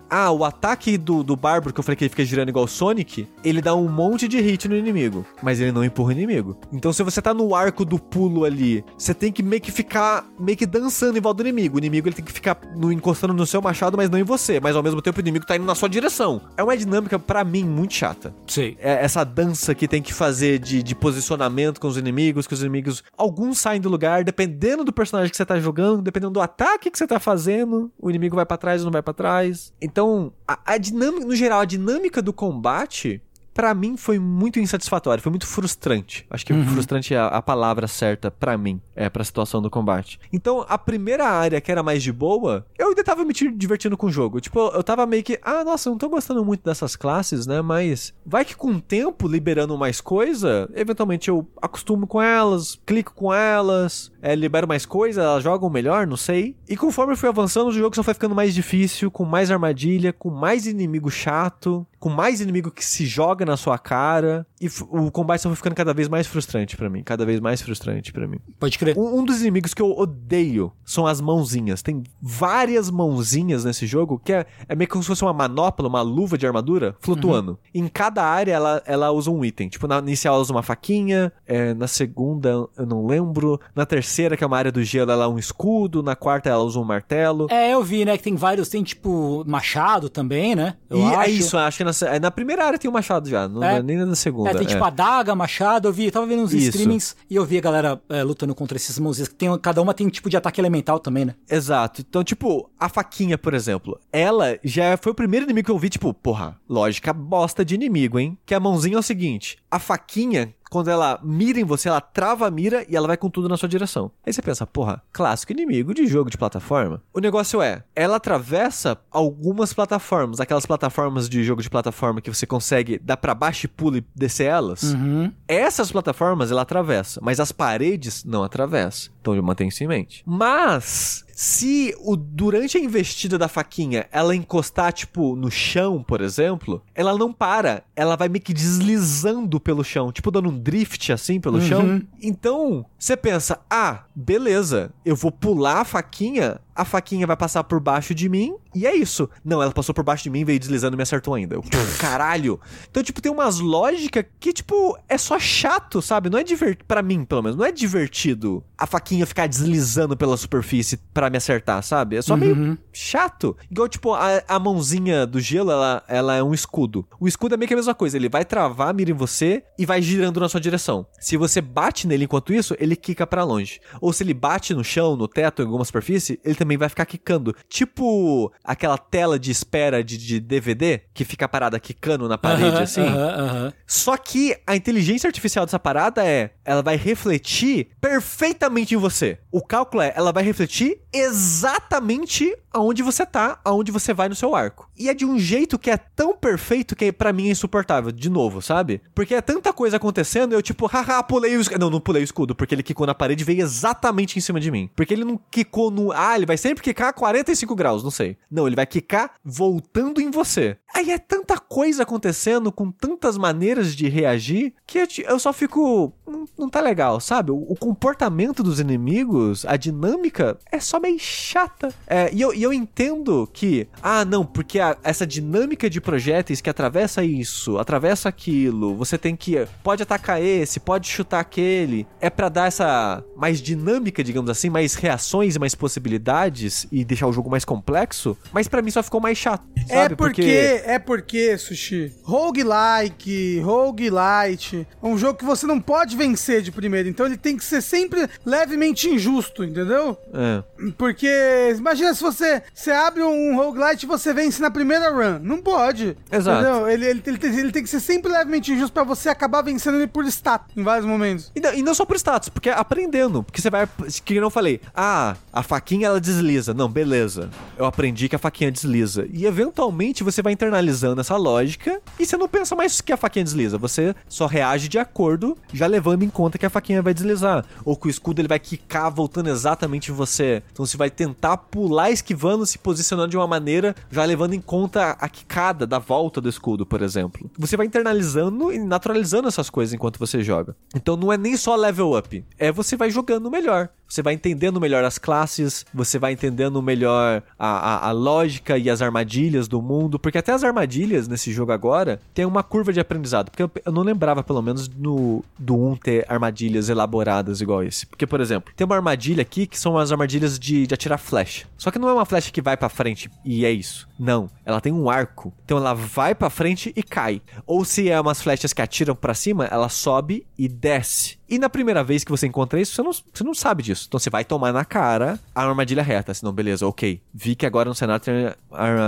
Ah, o ataque do, do Bárbaro, que eu falei que ele fica girando igual o Sonic, ele dá um monte de hit no inimigo, mas ele não empurra o inimigo. Então, se você tá no arco do pulo ali, você tem que meio que ficar meio que dançando em volta do inimigo. O inimigo ele tem que ficar no- encostando no seu machado, mas não em você. Mas ao mesmo tempo o inimigo tá indo na sua direção. É uma dinâmica, pra mim, muito chata Sei. é essa dança que tem que fazer de, de posicionamento com os inimigos, que os inimigos, alguns saem do lugar, dependendo do personagem que você tá jogando, dependendo do ataque que você tá fazendo, o inimigo vai pra trás ou não vai pra trás. Então, a, a dinâmica, no geral, a dinâmica do combate, pra mim, foi muito insatisfatória, foi muito frustrante. Acho que frustrante é a, a palavra certa pra mim, é pra situação do combate. Então, a primeira área que era mais de boa, eu ainda tava me divertindo com o jogo. Tipo, eu tava meio que, ah, nossa, não tô gostando muito dessas classes, né? Mas vai que com o tempo, liberando mais coisa, eventualmente eu acostumo com elas, clico com elas, é, libero mais coisa, elas jogam melhor, não sei. E conforme eu fui avançando, o jogo só foi ficando mais difícil, com mais armadilha, com mais inimigo chato, com mais inimigo que se joga na sua cara. E o combate só foi ficando cada vez mais frustrante pra mim, cada vez mais frustrante pra mim. Pode crer. Um, um dos inimigos que eu odeio são as mãozinhas. Tem várias mãozinhas nesse jogo que é, é meio como se fosse uma manopla, uma luva de armadura flutuando. Em cada área ela, ela usa um item. Tipo, na inicial ela usa uma faquinha, é, na segunda eu não lembro, na terceira, que é uma área do gelo, ela é um escudo, na quarta ela usa um martelo. É, eu vi, né, que tem vários, tem tipo machado também, né? Eu e acho. é isso, acho que na, é, na primeira área tem um machado já, não É. é nem na segunda. É, tem tipo é. adaga, machado, eu vi, eu tava vendo uns Isso. streamings e eu vi a galera é, lutando contra esses mãozinhas, que tem, cada uma tem um tipo de ataque elemental também, né? Exato. Então, tipo, a faquinha, por exemplo, ela já foi o primeiro inimigo que eu vi, tipo, porra, lógica bosta de inimigo, hein? Que a mãozinha é o seguinte: a faquinha, quando ela mira em você, ela trava a mira e ela vai com tudo na sua direção. Aí você pensa, porra, clássico inimigo de jogo de plataforma. O negócio é, ela atravessa algumas plataformas, aquelas plataformas de jogo de plataforma que você consegue dar para baixo e pula e descer elas. Uhum. Essas plataformas ela atravessa, mas as paredes não atravessa. Então mantém isso em mente. Mas se o, durante a investida da faquinha ela encostar, tipo, no chão, por exemplo, ela não para. Ela vai meio que deslizando pelo chão, tipo, dando um drift assim pelo Uhum. chão. Então, você pensa, ah, beleza, eu vou pular a faquinha, a faquinha vai passar por baixo de mim, e é isso. Não, ela passou por baixo de mim, veio deslizando e me acertou ainda. Eu, <laughs> caralho. Então, tipo, tem umas lógicas que, tipo, é só chato, sabe? Não é divertido, pra mim, pelo menos, não é divertido a faquinha ficar deslizando pela superfície pra me acertar, sabe? É só meio chato. Igual, tipo, a, a mãozinha do gelo, ela, ela é um escudo. O escudo é meio que a mesma coisa. Ele vai travar mira em você e vai girando na sua direção. Se você bate nele enquanto isso, ele quica pra longe. Ou se ele bate no chão, no teto, em alguma superfície, ele também vai ficar quicando. Tipo aquela tela de espera de, de DVD que fica parada quicando na parede, Aham, assim. aham, aham. Só que a inteligência artificial dessa parada é, ela vai refletir perfeitamente em você. O cálculo é, ela vai refletir exatamente aonde você tá, aonde você vai no seu arco. E é de um jeito que é tão perfeito que pra mim é insuportável, de novo, sabe? Porque é tanta coisa acontecendo, eu tipo, haha, pulei o escudo. Não, não pulei o escudo, porque ele quicou na parede e veio exatamente em cima de mim. Porque ele não quicou no. Ah, ele vai sempre quicar a 45 graus, não sei. Não, ele vai quicar voltando em você. Aí é tanta coisa acontecendo com tantas maneiras de reagir que eu, eu só fico. Não, não tá legal, sabe? O, o comportamento dos inimigos, a dinâmica, é só meio chata. É, e, eu, e eu entendo que. Ah, não, porque a- essa dinâmica de projéteis que atravessa isso, atravessa aquilo, você tem que. Pode atacar esse, pode chutar aquele. É pra dar essa mais dinâmica, digamos assim, mais reações e mais possibilidades e deixar o jogo mais complexo. Mas pra mim só ficou mais chato. É sabe? porque, é porque, Sushi, roguelike, roguelite, é um jogo que você não pode vencer de primeira, então ele tem que ser sempre levemente injusto, entendeu? É. Porque, imagina se você, você abre um roguelite e você vence na primeira run, não pode. Exato. Ele, ele, ele, tem, ele tem que ser sempre levemente injusto pra você acabar vencendo ele por stat em vários momentos. E não, e não só por status, porque é aprendendo. Porque você vai. Que eu não falei. Ah, a faquinha ela desliza. Não, beleza. Eu aprendi que a faquinha desliza. E eventualmente você vai internalizando essa lógica e você não pensa mais que a faquinha desliza. Você só reage de acordo, já levando em conta que a faquinha vai deslizar. Ou que o escudo ele vai quicar voltando exatamente em você. Então você vai tentar pular esquivando, se posicionando de uma maneira, já levando em conta a quicada da volta do escudo, por exemplo. Você vai internalizando e naturalizando essas coisas enquanto você joga. Então não é nem só level up, é você vai jogando melhor. Você vai entendendo melhor as classes, você vai entendendo melhor a, a, a lógica e as armadilhas do mundo, porque até as armadilhas nesse jogo agora tem uma curva de aprendizado, porque eu, eu não lembrava, pelo menos, no, do 1 ter armadilhas elaboradas igual esse. Porque, por exemplo, tem uma armadilha aqui que são as armadilhas de, de atirar flecha. Só que não é uma flecha que vai pra frente e é isso. Não, ela tem um arco. Então ela vai pra frente e cai. Ou se é umas flechas que atiram pra cima, ela sobe e desce. E na primeira vez que você encontra isso, você não, você não sabe disso. Então você vai tomar na cara a armadilha reta. Senão, beleza, ok. Vi que agora no cenário tem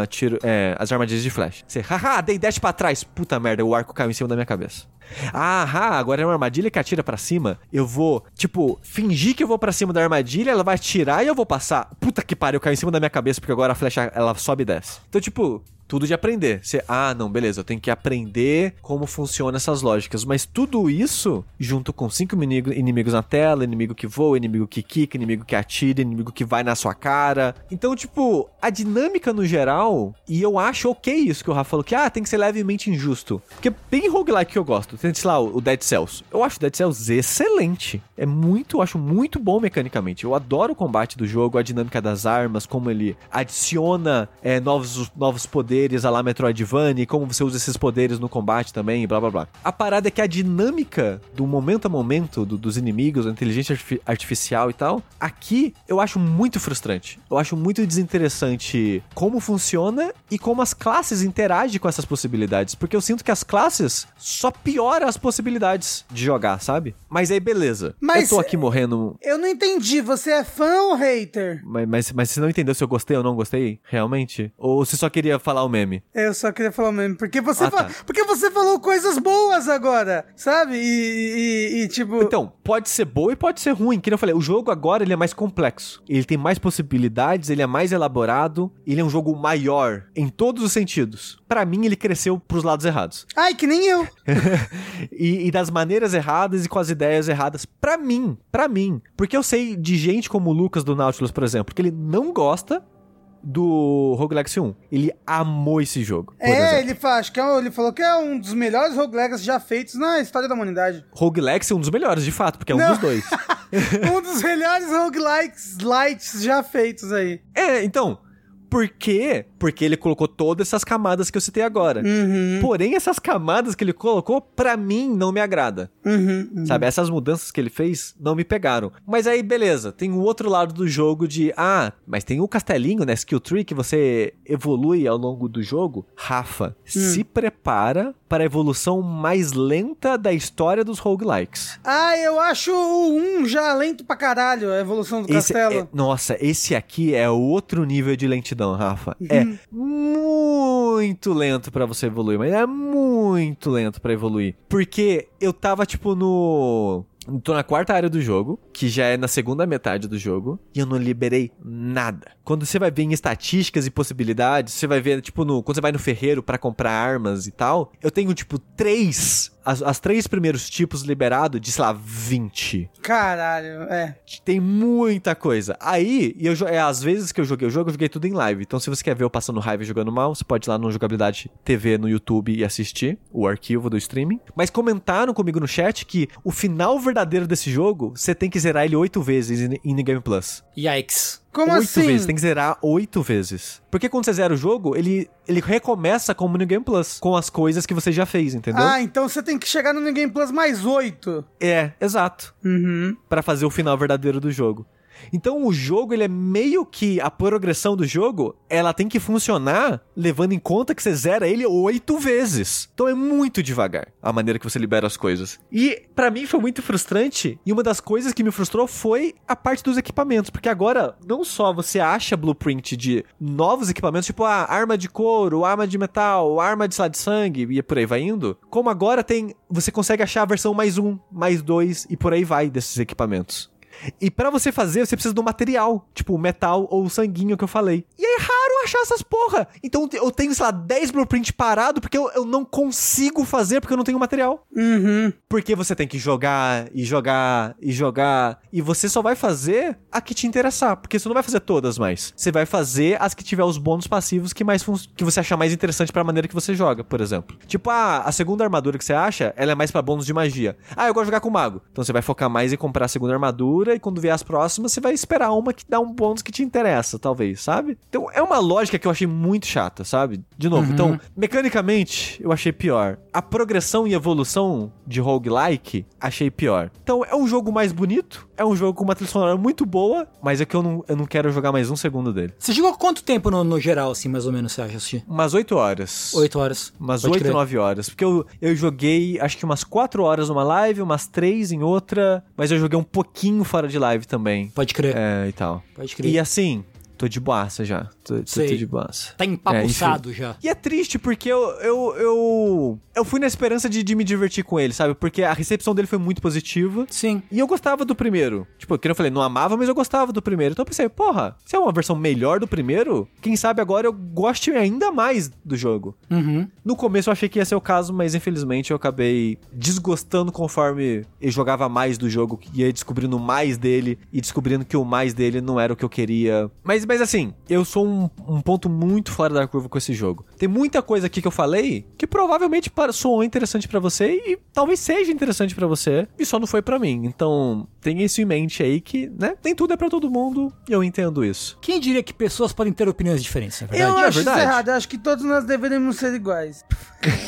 tiro- é, as armadilhas de flash. Você, haha, dei dash pra trás. Puta merda, o arco caiu em cima da minha cabeça. Ah, agora é uma armadilha que atira pra cima. Eu vou, tipo, fingir que eu vou pra cima da armadilha, ela vai atirar e eu vou passar. Puta que pariu, caiu em cima da minha cabeça porque agora a flecha ela sobe e desce. Então, tipo, tudo de aprender. Você, ah, não, beleza, eu tenho que aprender como funcionam essas lógicas. Mas tudo isso, junto com cinco inimigo- inimigos na tela, inimigo que voa, inimigo que quica, inimigo que atira, inimigo que vai na sua cara. Então, tipo, a dinâmica no geral, e eu acho ok isso que o Rafa falou, que ah, tem que ser levemente injusto. Porque bem roguelike que eu gosto. Tem, sei lá, o Dead Cells. Eu acho o Dead Cells excelente. É muito, eu acho muito bom mecanicamente. Eu adoro o combate do jogo, a dinâmica das armas, como ele adiciona é, novos, novos poderes a lá Metroidvania, como você usa esses poderes no combate também, blá blá blá. A parada é que a dinâmica do momento a momento do- dos inimigos, a inteligência artifi- artificial e tal, aqui eu acho muito frustrante. Eu acho muito desinteressante como funciona e como as classes interagem com essas possibilidades, porque eu sinto que as classes só pioram as possibilidades de jogar, sabe? Mas aí beleza. Mas- eu tô aqui morrendo Eu não entendi, você é fã ou hater? mas, mas, mas você não entendeu se eu gostei ou não gostei? Realmente? Ou você só queria falar o meme. Eu só queria falar o meme, porque você, Ah, fa- tá. porque você falou coisas boas agora, sabe? E, e- e, tipo... Então, pode ser boa e pode ser ruim. Que eu falei, o jogo agora ele é mais complexo. Ele tem mais possibilidades, ele é mais elaborado, ele é um jogo maior em todos os sentidos. Pra mim, ele cresceu pros lados errados. <laughs> Ai, que nem eu. e, e das maneiras erradas e com as ideias erradas. Pra mim, pra mim. Porque eu sei de gente como o Lucas do Nautilus, por exemplo, que ele não gosta do Rogue Legacy 1. Ele amou esse jogo. É, ele, acho que é, ele falou que é um dos melhores roguelikes já feitos na história da humanidade. Rogue Legacy é um dos melhores, de fato, porque é um Não. dos dois. <laughs> um dos melhores roguelikes lights já feitos aí. É, então. Por quê? Porque ele colocou todas essas camadas que eu citei agora. Uhum, Porém, essas camadas que ele colocou, pra mim, não me agrada. uhum, uhum. Sabe? Essas mudanças que ele fez não me pegaram. Mas aí, beleza. Tem o outro lado do jogo de. Ah, mas tem o castelinho, né? Skill tree que você evolui ao longo do jogo. Rafa, se prepara para a evolução mais lenta da história dos roguelikes. Ah, eu acho o 1 já lento pra caralho, a evolução do Esse castelo. é- nossa, esse aqui é outro nível de lentidão, Rafa. É muito lento pra você evoluir, mas é muito lento pra evoluir. Porque eu tava, tipo, no. Tô na quarta área do jogo, que já é na segunda metade do jogo, e eu não liberei nada. Quando você vai ver em estatísticas e possibilidades, você vai ver, tipo, no, quando você vai no ferreiro pra comprar armas e tal, eu tenho, tipo, três, as, as três primeiros tipos liberados de, sei lá, 20. Caralho, é. Tem muita coisa. Aí, e eu, é, às vezes que eu joguei o jogo, eu joguei tudo em live. Então, se você quer ver eu passando raiva e jogando mal, você pode ir lá no Jogabilidade TV no YouTube e assistir o arquivo do streaming. Mas comentaram comigo no chat que o final verdadeiro desse jogo, você tem que zerar ele oito vezes em, em Game Plus. Yikes. Como oito assim? vezes, tem que zerar oito vezes. Porque quando você zera o jogo, ele, ele recomeça como no Game Plus, com as coisas que você já fez, entendeu? Ah, então você tem que chegar no New Game Plus mais 8. É, exato. Uhum. Pra fazer o final verdadeiro do jogo. Então o jogo, ele é meio que a progressão do jogo, ela tem que funcionar levando em conta que você zera ele oito vezes. Então é muito devagar a maneira que você libera as coisas. E pra mim foi muito frustrante, e uma das coisas que me frustrou foi a parte dos equipamentos, porque agora não só você acha blueprint de novos equipamentos, tipo a arma de couro, arma de metal, arma de sala de sangue e por aí vai indo, como agora tem, você consegue achar a versão mais um, mais dois e por aí vai desses equipamentos. E pra você fazer, você precisa do material, tipo o metal ou o sanguinho que eu falei. E é raro achar essas porra. Então eu tenho, sei lá, 10 blueprint parado porque eu, eu não consigo fazer porque eu não tenho material. Uhum. Porque você tem que jogar e jogar e jogar. E você só vai fazer a que te interessar. Porque você não vai fazer todas mais. Você vai fazer as que tiver os bônus passivos que mais que você achar mais interessante pra maneira que você joga, por exemplo. Tipo, ah, a segunda armadura que você acha, ela é mais pra bônus de magia. Ah, eu gosto de jogar com mago. Então você vai focar mais em comprar a segunda armadura e quando vier as próximas, você vai esperar uma que dá um bônus que te interessa, talvez, sabe? Então é uma lógica que eu achei muito chata, sabe? De novo, então, mecanicamente, eu achei pior. A progressão e evolução de roguelike, achei pior. Então, é um jogo mais bonito, é um jogo com uma trilha sonora muito boa, mas é que eu não, eu não quero jogar mais um segundo dele. Você jogou quanto tempo no, no geral, assim, mais ou menos, você acha, assistir? Umas 8 horas. Oito horas. Umas Pode 8, crer. 9 horas. Porque eu, eu joguei, acho que umas 4 horas numa live, umas 3 em outra, mas eu joguei um pouquinho fora de live também. Pode crer. É, e tal. Pode crer. E assim, tô de boaça já. Tô, tô, Sei. tô de boaça. Tá empapuçado já. E é triste porque eu, eu, eu, eu fui na esperança de, de me divertir com ele, sabe? Porque a recepção dele foi muito positiva. Sim. E eu gostava do primeiro. Tipo, que eu falei, não amava, mas eu gostava do primeiro. Então eu pensei, porra, se é uma versão melhor do primeiro, quem sabe agora eu goste ainda mais do jogo. Uhum. No começo eu achei que ia ser o caso, mas infelizmente eu acabei desgostando conforme eu jogava mais do jogo, ia descobrindo mais dele e descobrindo que o mais dele não era o que eu queria. Mas, mas assim, eu sou um, um ponto muito fora da curva com esse jogo. Tem muita coisa aqui que eu falei que provavelmente para- soou interessante pra você e talvez seja interessante pra você e só não foi pra mim. Então, tenha isso em mente aí que, né, nem tudo é pra todo mundo e eu entendo isso. Quem diria que pessoas podem ter opiniões diferentes, na verdade? Eu é acho isso verdade. errado, eu acho que todos nós deveríamos ser iguais.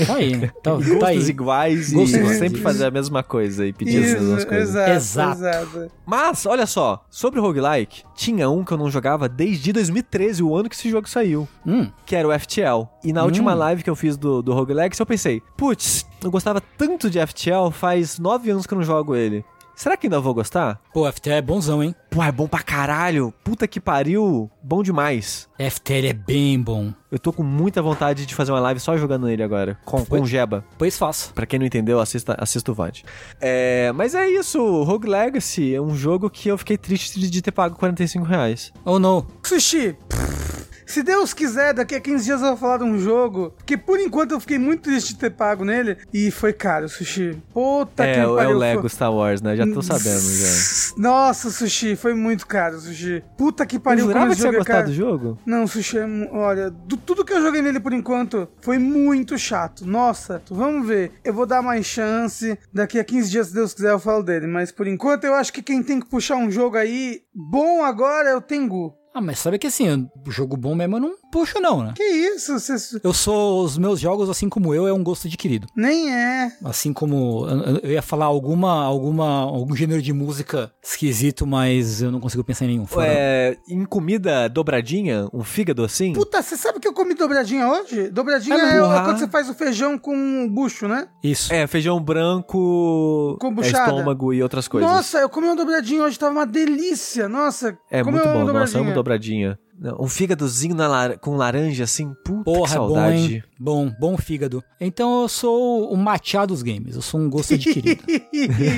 Tá aí, né? <laughs> Tá, Gostos tá aí. iguais Gostos e iguais. sempre fazer a mesma coisa e pedir as mesmas Isso, coisas. exato, Exato. exato. Mas, olha só, sobre o roguelike, tinha um que eu não jogava desde 2013, o ano que esse jogo saiu, Hum, que era o FTL. E na última live que eu fiz do, do roguelike, eu pensei, putz, eu gostava tanto de FTL, faz nove anos que eu não jogo ele. Será que ainda vou gostar? Pô, FTL é bonzão, hein? Pô, é bom pra caralho. Puta que pariu. Bom demais. FTL é bem bom. Eu tô com muita vontade de fazer uma live só jogando ele agora. Com, com Jeba. Pois faço. Pra quem não entendeu, assista, assista o VOD. É, mas é isso. Rogue Legacy é um jogo que eu fiquei triste de ter pago 45 reais. Oh, não. Sushi. Se Deus quiser, daqui a 15 dias eu vou falar de um jogo que por enquanto eu fiquei muito triste de ter pago nele e foi caro, Sushi. Puta é, que é pariu. o Lego Star Wars, né? Já tô sabendo já. <laughs> Nossa, Sushi, foi muito caro, Sushi. Puta que Eu pariu. jurava como que você ia é gostar do jogo. Não, Sushi, é olha, do, tudo que eu joguei nele por enquanto foi muito chato. Nossa, vamos ver. Eu vou dar mais chance. Daqui a 15 dias, se Deus quiser, eu falo dele. Mas por enquanto, eu acho que quem tem que puxar um jogo aí bom agora é o Tengu. Ah, mas sabe que assim, o jogo bom mesmo eu não puxo, não, né? Que isso? Você... Eu sou. Os meus jogos, assim como eu, é um gosto adquirido. Nem é. Assim como. eu- Eu ia falar alguma, alguma, algum gênero de música esquisito, mas eu não consigo pensar em nenhum. Fora. É, em comida dobradinha, um fígado assim. Puta, você sabe que eu comi dobradinha hoje? Dobradinha Ah, é, porra. quando você faz o feijão com bucho, né? Isso. É, feijão branco, Com é, buchada. estômago e outras coisas. Nossa, eu comi uma dobradinha hoje, tava uma delícia. Nossa, é muito bom. Nossa, amo dobradinha. Dobradinha. Um fígadozinho na lar- com laranja assim, puta que Porra, bom, saudade. hein? Bom, bom fígado. Então eu sou o machá dos games, eu sou um gosto adquirido.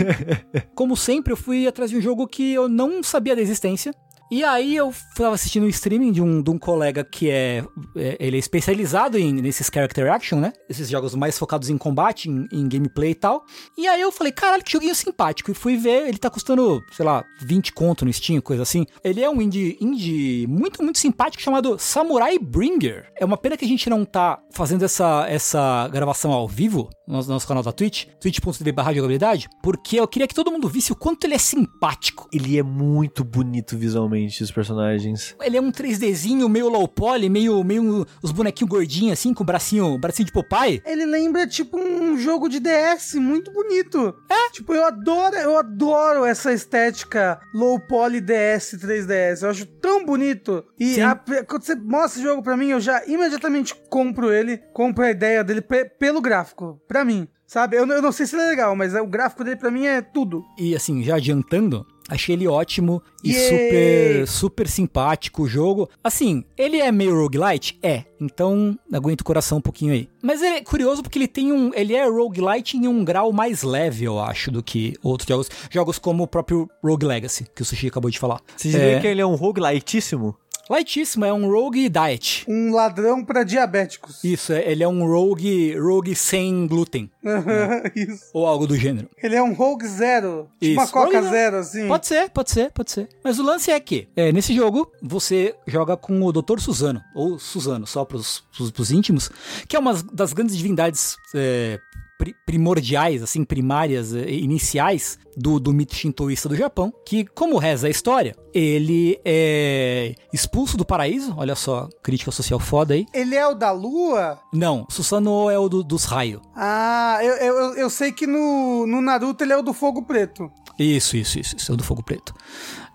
<laughs> Como sempre, eu fui atrás de um jogo que eu não sabia da existência. E aí eu tava assistindo um streaming de um, de um colega que é, é- Ele é especializado em, nesses character action, né? Esses jogos mais focados em combate, em, em gameplay e tal. E aí eu falei, caralho, que joguinho simpático. E fui ver, ele tá custando, sei lá, 20 conto no Steam, coisa assim. Ele é um indie, indie muito, muito simpático chamado Samurai Bringer. É uma pena que a gente não tá fazendo essa, essa gravação ao vivo no nosso, nosso canal da Twitch, twitch.tv barra jogabilidade, porque eu queria que todo mundo visse o quanto ele é simpático. Ele é muito bonito visualmente, os personagens. Ele é um 3Dzinho meio low poly, meio, meio os bonequinhos gordinhos assim, com o bracinho, bracinho de Popeye. Ele lembra tipo um jogo de DS muito bonito. É? Tipo, eu adoro, eu adoro essa estética low poly DS 3DS. Eu acho tão bonito. E a- quando você mostra o jogo pra mim, eu já imediatamente compro ele, compro a ideia dele pe- pelo gráfico, pra mim. Sabe? Eu, não- eu não sei se ele é legal, mas o gráfico dele pra mim é tudo. E assim, já adiantando, achei ele ótimo e Yay! super, super simpático o jogo. Assim, ele é meio roguelite? É. Então, aguenta o coração um pouquinho aí. Mas é curioso porque ele tem um. Ele é roguelite em um grau mais leve, eu acho, do que outros jogos. Jogos como o próprio Rogue Legacy, que o Sushi acabou de falar. Você diria é, que ele é um roguelitíssimo? Lightíssimo, é um rogue diet. Um ladrão pra diabéticos. Isso, é- ele é um rogue, rogue sem glúten. <laughs> Isso. Ou algo do gênero. Ele é um Rogue Zero. Tipo uma Isso. Coca Rogue Zero, assim. Pode ser, pode ser, pode ser. Mas o lance é que, é, nesse jogo, você joga com o Dr. Suzano, ou Suzano, só pros, pros, pros íntimos, que é uma das grandes divindades é, primordiais, assim, primárias, é, iniciais do, do mito shintoísta do Japão, que, como reza a história, ele é expulso do paraíso, olha só, crítica social foda aí. Ele é o da lua? Não, Susano é o do- dos raios. Ah, eu, eu, eu sei que no, no Naruto ele é o do fogo preto. Isso, isso, isso, isso é o do Fogo Preto.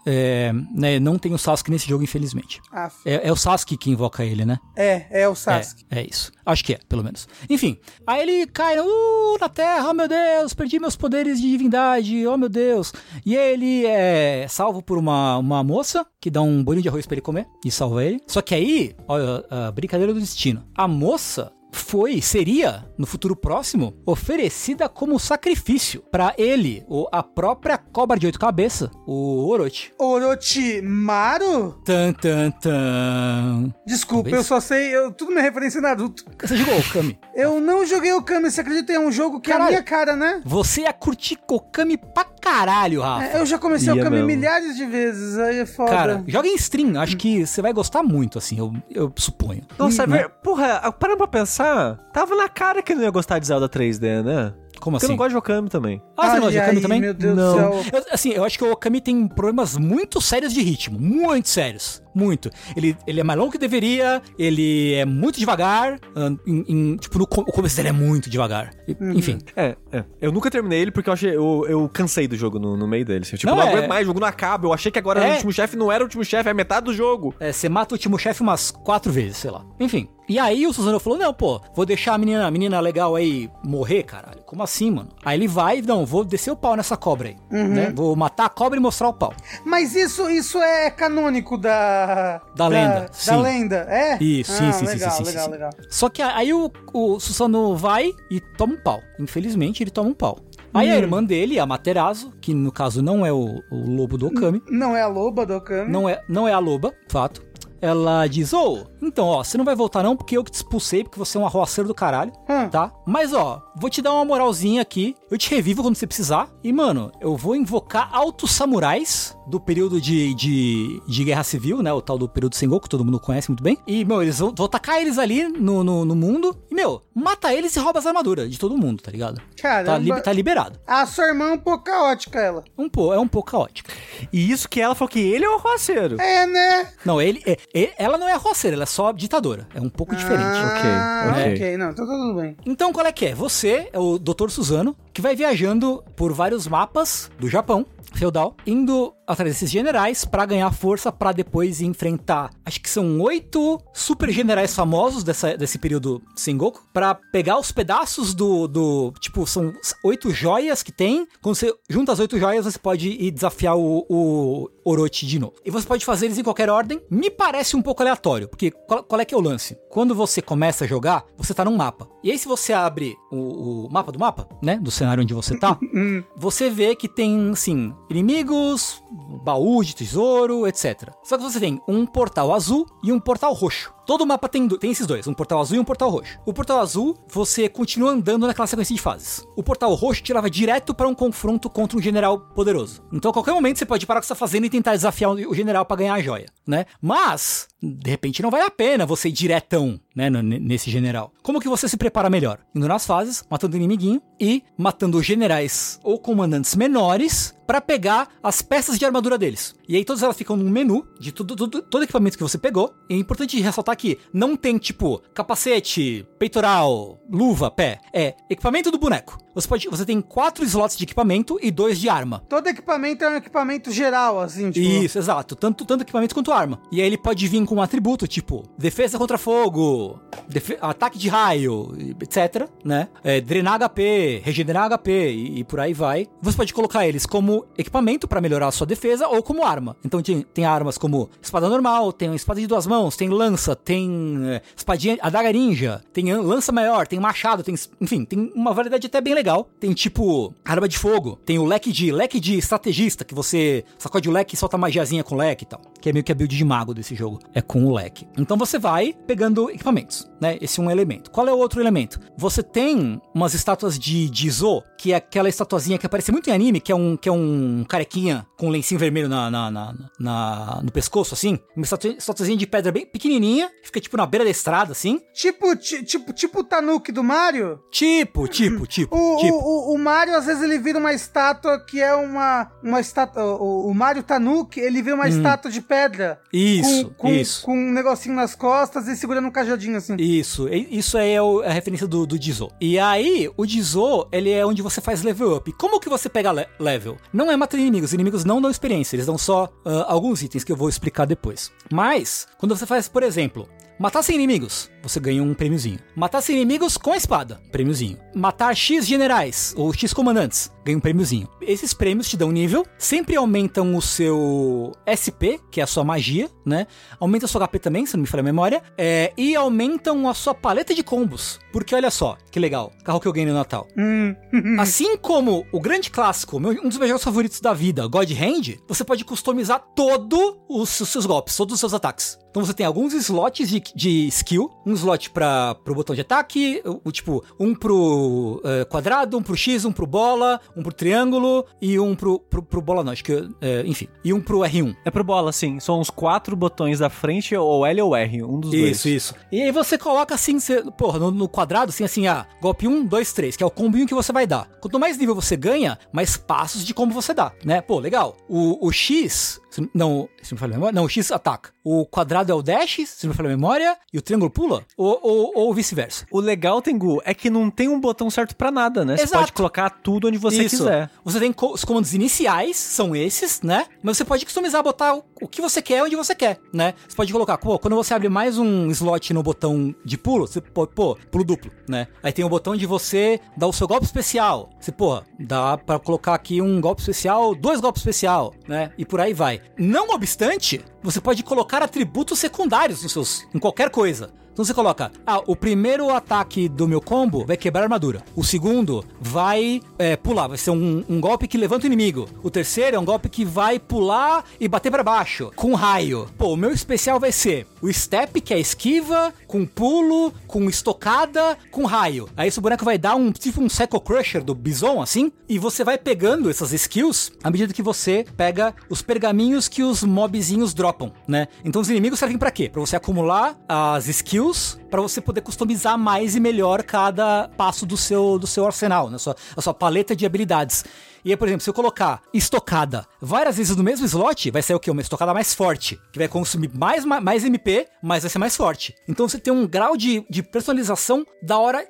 É, né, não tem o Sasuke nesse jogo, infelizmente. Ah, É, é o Sasuke que invoca ele, né? é, é o Sasuke. É, é isso. Acho que é, pelo menos. Enfim, aí ele cai uh, na terra, oh meu Deus, perdi meus poderes de divindade, oh meu Deus. E ele é salvo por uma, uma moça que dá um bolinho de arroz pra ele comer e salva ele. Só que aí, olha, a brincadeira do destino. A moça foi, seria, no futuro próximo, oferecida como sacrifício pra ele, ou a própria cobra de oito cabeças, o Orochi. Orochimaru? Tan, tan, tan. Desculpa, Talvez. eu só sei, eu, tudo me referência a Naruto. Você jogou Okami? <laughs> Eu não joguei o Kami, você acredita? É um jogo que é a Caralho. minha cara, né? Você ia curtir Kokami pra caralho, Rafa. É, Eu já comecei o Ia Kami mesmo. milhares de vezes, aí é foda. Cara, joga em stream, acho que você vai gostar muito, assim, eu, eu suponho. Nossa, é Né? ver... porra, parando pra pensar, tava na cara que não ia gostar de Zelda 3D, né? Como Porque assim? eu não gosto de Okami também. Ah, você não gosta de Okami ai, também? Meu Deus Não. do céu. Eu- assim, eu acho que o Okami tem problemas muito sérios de ritmo. Muito sérios. Muito. Ele, ele é mais longo que deveria, ele é muito devagar. em- em- tipo, no o começo dele é muito devagar. Uhum. Enfim. É, é. Eu nunca terminei ele porque eu achei. Eu, eu cansei do jogo no, no meio dele. assim. Tipo, Não, não, é- aguento mais, o jogo não acaba. Eu achei que agora É. o último chefe não era o último chefe, é metade do jogo. É, você mata o último chefe umas quatro vezes, sei lá. Enfim. E aí o Suzano falou: não, pô, vou deixar a menina, a menina legal aí morrer, caralho. Como assim, mano? Aí ele vai, não, vou descer o pau nessa cobra aí. Né? Vou matar a cobra e mostrar o pau. Mas isso, isso é canônico da. Da lenda, Da sim. lenda, é? Isso, sim, ah, sim, sim, legal, sim, sim, legal, sim. legal. Só que aí o, o Susano vai e toma um pau. Infelizmente, ele toma um pau. Aí Hum. a irmã dele, a Materazo, que no caso não é o, o lobo do Okami, Não é a loba do Okami? não é, não é a loba, fato. Ela diz, ô, então, ó, você não vai voltar não porque eu que te expulsei, porque você é um arroaceiro do caralho, Hum. tá? Mas, ó, vou te dar uma moralzinha aqui, eu te revivo quando você precisar, e, mano, eu vou invocar altos samurais do período de, de, de guerra civil, né, o tal do período Sengoku, que todo mundo conhece muito bem, e, meu, eles vão, vou tacar eles ali no, no, no mundo, e, meu, mata eles e rouba as armaduras de todo mundo, tá ligado? Caramba. Tá, li- tá liberado. A sua irmã é um pouco caótica, ela. Um pouco, é um pouco caótico. E isso que ela falou que ele é o roceiro. É, né? Não, ele, é- é- ela não é arroaceira, ela é só ditadora. É um pouco diferente. Ah, ok. ok, não, então tudo bem. Então, qual é que é? Você é o Dr. Suzano, que vai viajando por vários mapas do Japão feudal, indo atrás desses generais pra ganhar força pra depois enfrentar. Acho que são oito super generais famosos dessa, desse período Sengoku, Pra pegar os pedaços do, do tipo são oito joias que tem. Quando você junta as oito joias, você pode ir desafiar o, o Orochi de novo. E você pode fazer eles em qualquer ordem. Me parece um pouco aleatório, porque qual, qual é que é o lance? Quando você começa a jogar, você tá num mapa. E aí se você abre o, o mapa do mapa, né, do cenário onde você tá, <laughs> você vê que tem, assim, inimigos, baú de tesouro, etc. Só que você tem um portal azul e um portal roxo. Todo mapa tem, tem esses dois, um portal azul e um portal roxo. O portal azul, você continua andando naquela sequência de fases. O portal roxo te leva direto para um confronto contra um general poderoso. Então, a qualquer momento, você pode parar o que você tá fazendo e tentar desafiar o general para ganhar a joia, né? Mas, de repente, não vale a pena você ir diretão, né, nesse general. Como que você se prepara melhor? Indo nas fases, matando o inimiguinho e matando generais ou comandantes menores para pegar as peças de armadura deles. E aí todas elas ficam num menu de tudo, tudo- todo equipamento que você pegou. E é importante ressaltar que não tem tipo capacete, peitoral, luva, pé. É equipamento do boneco. Você pode, você tem quatro slots de equipamento e dois de arma. Todo equipamento é um equipamento geral, assim, tipo. Isso, exato. Tanto, tanto equipamento quanto arma. E aí ele pode vir com um atributo, tipo, defesa contra fogo, defe- ataque de raio, etc, né? É, drenar HP, regenerar HP e, e por aí vai. Você pode colocar eles como equipamento pra melhorar a sua defesa ou como arma. Então tem, tem armas como espada normal, tem espada de duas mãos, tem lança, tem é, espadinha, adaga ninja, tem an- lança maior, tem machado, tem, enfim, tem uma variedade até bem legal. Tem tipo arma de fogo, tem o leque de leque de estrategista que você sacode o leque e solta magiazinha com leque e tal. Que é meio que a build de mago desse jogo, é com o leque. Então você vai pegando equipamentos, né? Esse é um elemento. Qual é o outro elemento? Você tem umas estátuas de Jizo, que é aquela estatuazinha que aparece muito em anime, que é um, que é um carequinha com um lencinho vermelho na, na, na- na- no pescoço, assim. Uma estatu- estatuazinha de pedra bem pequenininha, fica tipo na beira da estrada, assim. Tipo, ti- tipo, tipo o Tanuki do Mario. Tipo, tipo, <laughs> tipo, O, tipo. o, o, o Mario, às vezes, ele vira uma estátua que é uma. uma estátua. O, o Mario Tanuki, ele vira uma estátua de pedra. Hum. Isso, com, com, isso. Com um negocinho nas costas e segurando um cajadinho assim. Isso, isso aí é o- a referência do, do. E aí, o Jizo, ele é onde você faz level up. Como que você pega le- level? Não é matando inimigos, os inimigos não dão experiência, eles dão só ah, alguns itens que eu vou explicar depois. Mas, quando você faz, por exemplo, matar 100 inimigos, você ganha um prêmiozinho. Matar 100 inimigos com a espada, prêmiozinho. Matar X generais ou X comandantes, ganha um prêmiozinho. Esses prêmios te dão nível, sempre aumentam o seu SP, que é a sua magia, né? Aumenta o seu HP também, se não me falha a memória. é, e aumentam a sua paleta de combos. Porque olha só, que legal. Carro que eu ganhei no Natal. Hum. <laughs> Assim como o grande clássico, meu- um dos meus jogos favoritos da vida, God Hand, você pode customizar todo os seus seus golpes, todos os seus ataques. Então você tem alguns slots de, de skill, um slot para pro botão de ataque, o, o tipo, um pro eh, quadrado, um pro X, um pro bola, um pro triângulo e um pro, pro, pro bola não, acho que, eh, enfim, e um pro R1. É pro bola, sim. São os quatro botões da frente, ou L ou R, um dos dois. Isso, isso. E aí você coloca assim, você, porra, no, no quadrado, assim, assim, ah, golpe 1, 2, 3, que é o combinho que você vai dar. Quanto mais nível você ganha, mais passos de combo você dá, né? Pô, legal. O, o X, não, se não me falha a memória, não, o X ataca. O quadrado é o dash, se não me falha a memória, e o triângulo pula? Ou, ou, ou vice-versa. O legal, Tengu, é que não tem um botão certo pra nada, né? Você Exato. pode colocar tudo onde você Isso. quiser. Você tem os comandos iniciais, são esses, né? Mas você pode customizar, botar o, que você quer onde você quer, né? Você pode colocar, pô, quando você abre mais um slot no botão de pulo, você pô, pô, pulo duplo, né? Aí tem o botão de você dar o seu golpe especial. Você, porra, dá pra colocar aqui um golpe especial, dois golpes especial, né? E por aí vai. Não obstante, você pode colocar atributos secundários nos seus, em qualquer coisa. Então você coloca, ah, o primeiro ataque do meu combo vai quebrar a armadura. O segundo vai é, pular, vai ser um, um golpe que levanta o inimigo. O terceiro é um golpe que vai pular e bater pra baixo, com raio. Pô, o meu especial vai ser o step, que é esquiva, com pulo, com estocada, com raio. Aí esse boneco vai dar um tipo um Psycho Crusher do Bison, assim, e você vai pegando essas skills à medida que você pega os pergaminhos que os mobzinhos dropam, né? Então os inimigos servem pra quê? Pra você acumular as skills pra você poder customizar mais e melhor cada passo do seu, do seu arsenal, né? sua, a sua paleta de habilidades. E aí, por exemplo, se eu colocar estocada várias vezes no mesmo slot, vai ser o quê? Uma estocada mais forte, que vai consumir mais, ma- mais MP, mas vai ser mais forte. Então você tem um grau de, de personalização da hora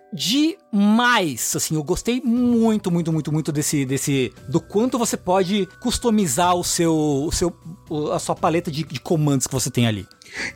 demais. Assim, eu gostei muito, muito, muito, muito desse, desse. do quanto você pode customizar o seu. O seu a sua paleta de, de comandos que você tem ali.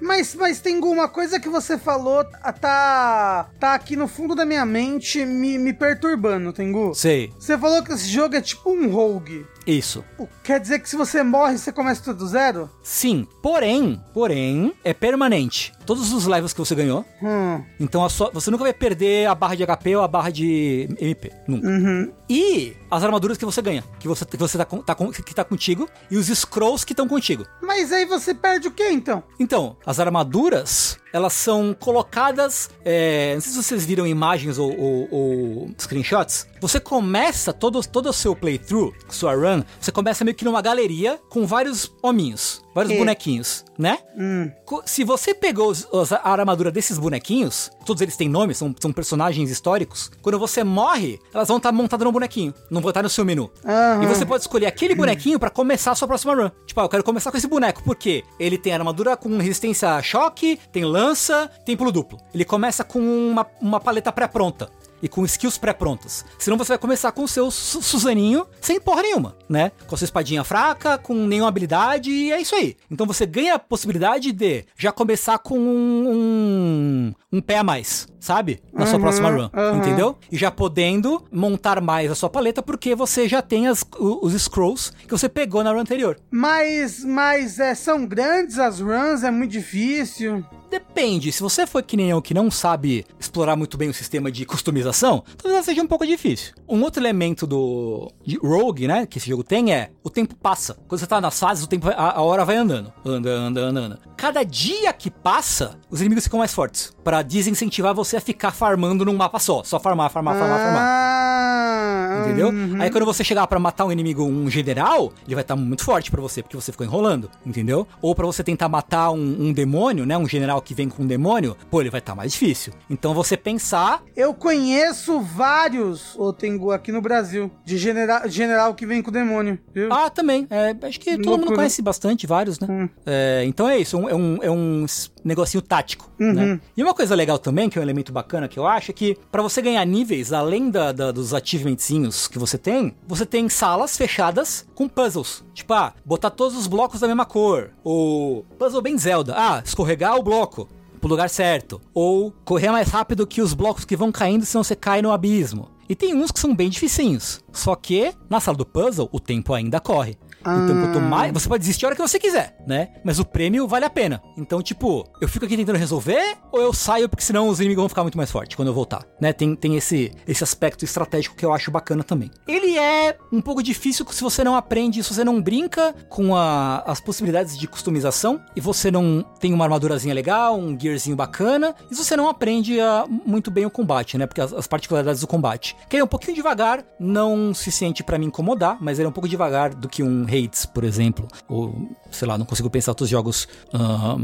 Mas, mas tem uma coisa que você falou, tá, tá aqui no fundo da minha mente me, me perturbando, Tengu. Sei. Você falou que esse jogo é tipo um rogue. Isso. Quer dizer que se você morre, você começa tudo do zero? Sim. Porém, porém, é permanente. Todos os levels que você ganhou. Hum. Então a sua- você nunca vai perder a barra de HP ou a barra de MP. Nunca. Uhum. E as armaduras que você ganha. Que você, que você tá, tá que tá contigo. E os scrolls que estão contigo. Mas aí você perde o que então? Então, as armaduras, elas são colocadas. é, não sei se vocês viram imagens ou, ou- ou screenshots. Você começa todo, todo o seu playthrough, sua run, você começa meio que numa galeria com vários hominhos, vários bonequinhos, né? Hum. Se você pegou os- os- a armadura desses bonequinhos, todos eles têm nomes, são, são personagens históricos. Quando você morre, elas vão estar montadas no bonequinho, não vão estar no seu menu. Aham. E você pode escolher aquele bonequinho pra começar a sua próxima run. Tipo, ah, eu quero começar com esse boneco, porque ele tem armadura com resistência a choque, tem lança, tem pulo duplo. Ele começa com uma, uma paleta pré-pronta. E com skills pré-prontas. Senão você vai começar com o seu Su- Suzaninho sem porra nenhuma, né? Com a sua espadinha fraca, com nenhuma habilidade, e é isso aí. Então você ganha a possibilidade de já começar com um, um, um pé a mais, sabe? Na sua Uhum, próxima run, uhum. entendeu? E já podendo montar mais a sua paleta, porque você já tem as- os scrolls que você pegou na run anterior. Mas, mas é, são grandes as runs, é muito difícil. Depende, se você for que nem eu que não sabe explorar muito bem o sistema de customização, talvez seja um pouco difícil. Um outro elemento do Rogue, né, que esse jogo tem é o tempo passa. Quando você tá nas fases, o tempo a, a hora vai andando, anda, anda, anda, anda. Cada dia que passa, os inimigos ficam mais fortes, Pra desincentivar você a ficar farmando num mapa só, só farmar, farmar, farmar, farmar. Ah, Entendeu? uhum. Aí quando você chegar pra matar um inimigo, um general, ele vai estar muito forte pra você, porque você ficou enrolando, entendeu? Ou pra você tentar matar um, um demônio, né? Um general que vem com um demônio, pô, ele vai estar mais difícil. Então você pensar. Eu conheço vários, ô Tengu, aqui no Brasil, de general, general que vem com demônio, viu? Ah, também. É, acho que todo mundo Loucura. conhece bastante, vários, né? Hum. É, então é isso, é um, é um negocinho tático, Uhum. né? E uma coisa legal também, que é um elemento bacana que eu acho, é que pra você ganhar níveis, além da, da- dos achievementzinhos que você tem, você tem salas fechadas com puzzles. Tipo, ah, botar todos os blocos da mesma cor. Ou puzzle bem Zelda. Ah, escorregar o bloco pro lugar certo. Ou correr mais rápido que os blocos que vão caindo, senão você cai no abismo. E tem uns que são bem dificinhos. Só que, na sala do puzzle, o tempo ainda corre. Então, quanto mais. Você pode desistir a hora que você quiser, né? Mas o prêmio vale a pena. Então, tipo, eu fico aqui tentando resolver ou eu saio porque senão os inimigos vão ficar muito mais fortes quando eu voltar, né? Tem, tem esse, esse aspecto estratégico que eu acho bacana também. Ele é um pouco difícil se você não aprende, se você não brinca com a- as possibilidades de customização e você não tem uma armadurazinha legal, um gearzinho bacana, e se você não aprende a- muito bem o combate, né? Porque as, as particularidades do combate. Que ele é um pouquinho devagar, não se sente pra me incomodar, mas ele é um pouco devagar do que um Hades, por exemplo. Ou, sei lá, não consigo pensar outros jogos ah,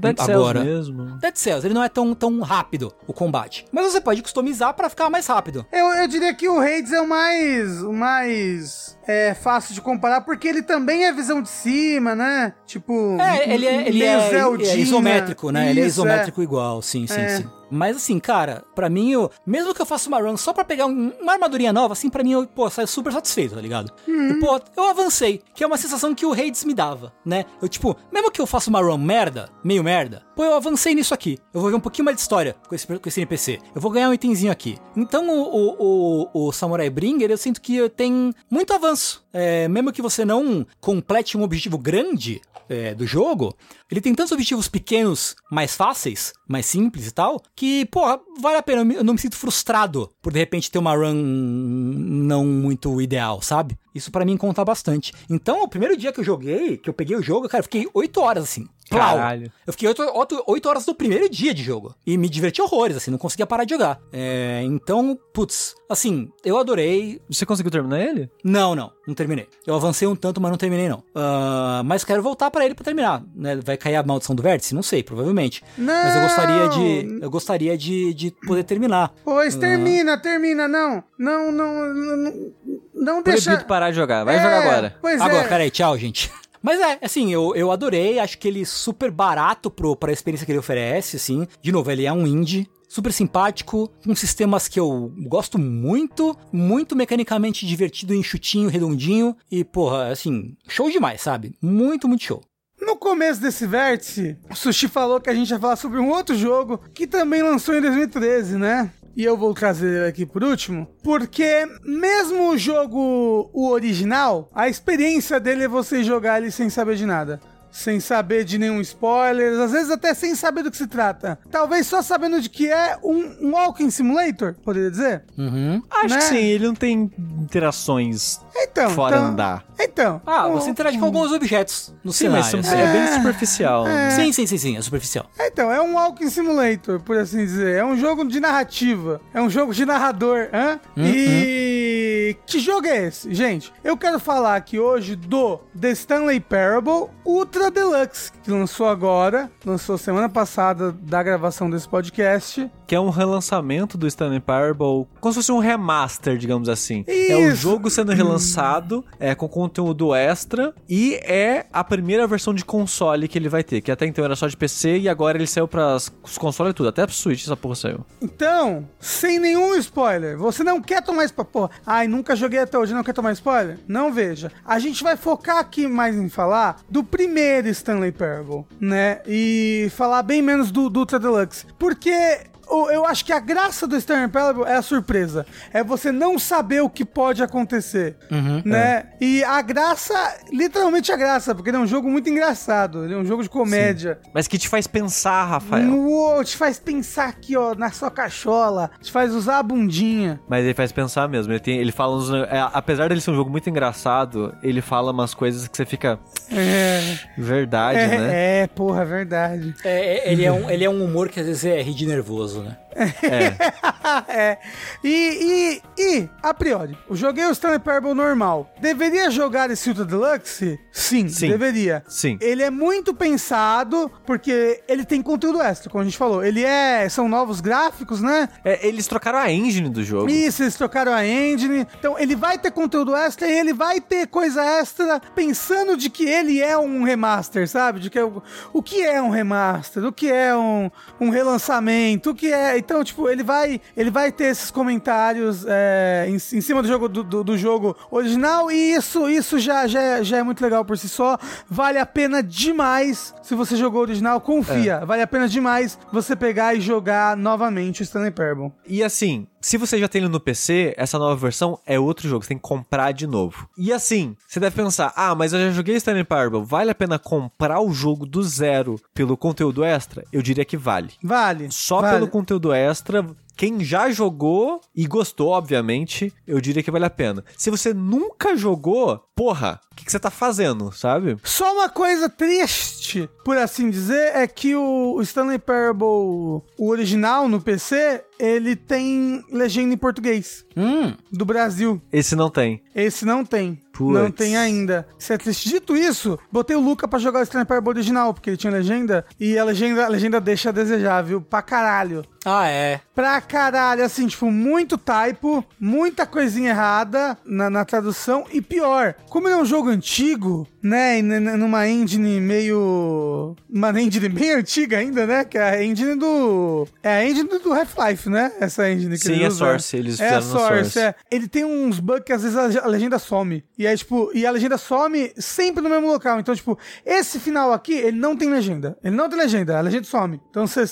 Dead Cells agora. mesmo. Dead Cells, ele não é tão, tão rápido, o combate. Mas você pode customizar pra ficar mais rápido. Eu, eu diria que o Hades é o mais. o mais. É fácil de comparar, porque ele também é visão de cima, né? Tipo. É, ele é, ele meio é, Zeldinha. é isométrico, né? ele é Isso, isométrico igual, sim, sim, É. sim. Mas assim, cara, pra mim, eu, mesmo que eu faça uma run só pra pegar um- uma armadurinha nova, assim, pra mim, eu, pô, saio super satisfeito, tá ligado? Uhum. E, pô, eu avancei, que é uma sensação que o Hades me dava, né? Eu, tipo, mesmo que eu faça uma run merda, meio merda, pô, eu avancei nisso aqui. Eu vou ver um pouquinho mais de história com esse, com esse NPC. Eu vou ganhar um itemzinho aqui. Então, o, o, o, o Samurai Bringer, eu sinto que tem muito avanço descanso. É, mesmo que você não complete um objetivo grande, é, do jogo, ele tem tantos objetivos pequenos, mais fáceis, mais simples e tal, que, porra, vale a pena. Eu não me sinto frustrado por de repente ter uma run não muito ideal, sabe? Isso pra mim conta bastante. Então, o primeiro dia que eu joguei, que eu peguei o jogo, cara, eu fiquei 8 horas assim. Plau. Caralho. Eu fiquei 8, horas no primeiro dia de jogo. E me diverti horrores, assim, não conseguia parar de jogar. É, então, putz, assim, eu adorei. Você conseguiu terminar ele? Não, não, não terminei. Eu avancei um tanto, mas não terminei não. Ah, mas quero voltar pra ele pra terminar. Né? Vai cair a maldição do vértice? Não sei, provavelmente. Mas eu gostaria de, eu gostaria de, de poder terminar. Pois termina, termina, não. Não, não, não, não, não deixa. Proibido parar de jogar. Vai É, jogar agora. Pois Agora, é. peraí, tchau, gente. <laughs> Mas é, assim, eu, eu adorei, acho que ele é super barato pro, pra experiência que ele oferece, assim. De novo, ele é um indie, super simpático, com sistemas que eu gosto muito, muito mecanicamente divertido, enxutinho, redondinho. E, porra, assim, show demais, sabe? Muito, muito show. No começo desse vértice, o Sushi falou que a gente ia falar sobre um outro jogo que também lançou em 2013, né? E eu vou trazer ele aqui por último, porque mesmo o jogo, o original, a experiência dele é você jogar ele sem saber de nada. Sem saber de nenhum spoiler, às vezes até sem saber do que se trata. Talvez só sabendo de que é um, um Walking Simulator, poderia dizer? Uhum. Acho Né? que sim, ele não tem interações Então. fora então, andar. Então. Ah, o- você interage com alguns objetos no Sim, mas cenário. são- assim. é bem superficial. Sim, sim, sim, sim, é superficial. Então, é um Walking Simulator, por assim dizer. É um jogo de narrativa. É um jogo de narrador, hã? E. Que jogo é esse? Gente, eu quero falar aqui hoje do The Stanley Parable Ultra Deluxe, que lançou agora, lançou semana passada da gravação desse podcast. Que é um relançamento do Stanley Parable, como se fosse um remaster, digamos assim. É o Isso. jogo sendo relançado, é, com conteúdo extra, e é a primeira versão de console que ele vai ter, que até então era só de PC, e agora ele saiu para os consoles e tudo, até pro Switch essa porra saiu. Então, sem nenhum spoiler, você não quer tomar spoiler. Ai, nunca joguei até hoje, não quer tomar spoiler? Não veja. A gente vai focar aqui mais em falar do primeiro Stanley Parable, né? E falar bem menos do, do Ultra Deluxe. Porque o- eu acho que a graça do Stanley Parable é a surpresa. É você não saber o que pode acontecer, né? E a graça, literalmente a graça, porque ele é um jogo muito engraçado. Ele é um jogo de comédia. Mas que te faz pensar, Rafael. Uou, te faz pensar aqui, ó, na sua cachola. Te faz usar a bundinha. Mas ele faz pensar mesmo. Ele, tem, ele fala uns. é, apesar dele ser um jogo muito engraçado, ele fala umas coisas que você fica. É, Verdade, né? é, é, porra, verdade. É, é, ele, é um, ele é um humor que às vezes é rir de nervoso, né? É. <laughs> é. E, e, e, a priori, eu joguei o Stanley Parable normal. Deveria jogar esse Ultra Deluxe? Sim, Sim. deveria. Sim. Ele é muito pensado, porque ele tem conteúdo extra, como a gente falou. Ele é. São novos gráficos, né? É, eles trocaram a engine do jogo. Isso, eles trocaram a engine. Então, ele vai ter conteúdo extra e ele vai ter coisa extra pensando de que ele é um remaster, sabe? De que é o, o que é um remaster, o que é um, um relançamento, o que é. Então, tipo, ele vai, ele vai ter esses comentários é, em, em cima do jogo do, do- do jogo original e isso, isso já, já, é- já é muito legal por si só. Vale a pena demais se você jogou o original, confia. Vale a pena demais você pegar e jogar novamente o Stanley Parable. E assim, se você já tem ele no PC, essa nova versão é outro jogo, você tem que comprar de novo. E assim, você deve pensar, ah, mas eu já joguei Stanley Parable, vale a pena comprar o jogo do zero pelo conteúdo extra? Eu diria que vale. Vale. Só vale. pelo conteúdo extra, quem já jogou e gostou, obviamente, eu diria que vale a pena. Se você nunca jogou, porra, o que, que você tá fazendo, sabe? Só uma coisa triste, por assim dizer, é que o Stanley Parable, o original no PC, ele tem legenda em português Hum, do Brasil. Esse não tem. Esse não tem. Puts. Não tem ainda. Isso é triste. Dito isso, botei o Luca pra jogar o Stanley Parable original, porque ele tinha legenda, e a legenda, a legenda deixa a desejar, viu? Pra caralho. Ah, é. Pra caralho, assim, tipo, muito typo, muita coisinha errada na, na tradução. E pior, como ele é um jogo antigo, né? E numa engine meio. Uma engine <laughs> bem antiga ainda, né? Que é a engine do. É a engine do Half-Life, né? Essa engine que Sim, ele é usa. Source, eles é a Source, Source. é. Ele tem uns bugs que às vezes a le- a legenda some. E aí, tipo, e a legenda some sempre no mesmo local. Então, tipo, esse final aqui, ele não tem legenda. Ele não tem legenda, a legenda some. Então você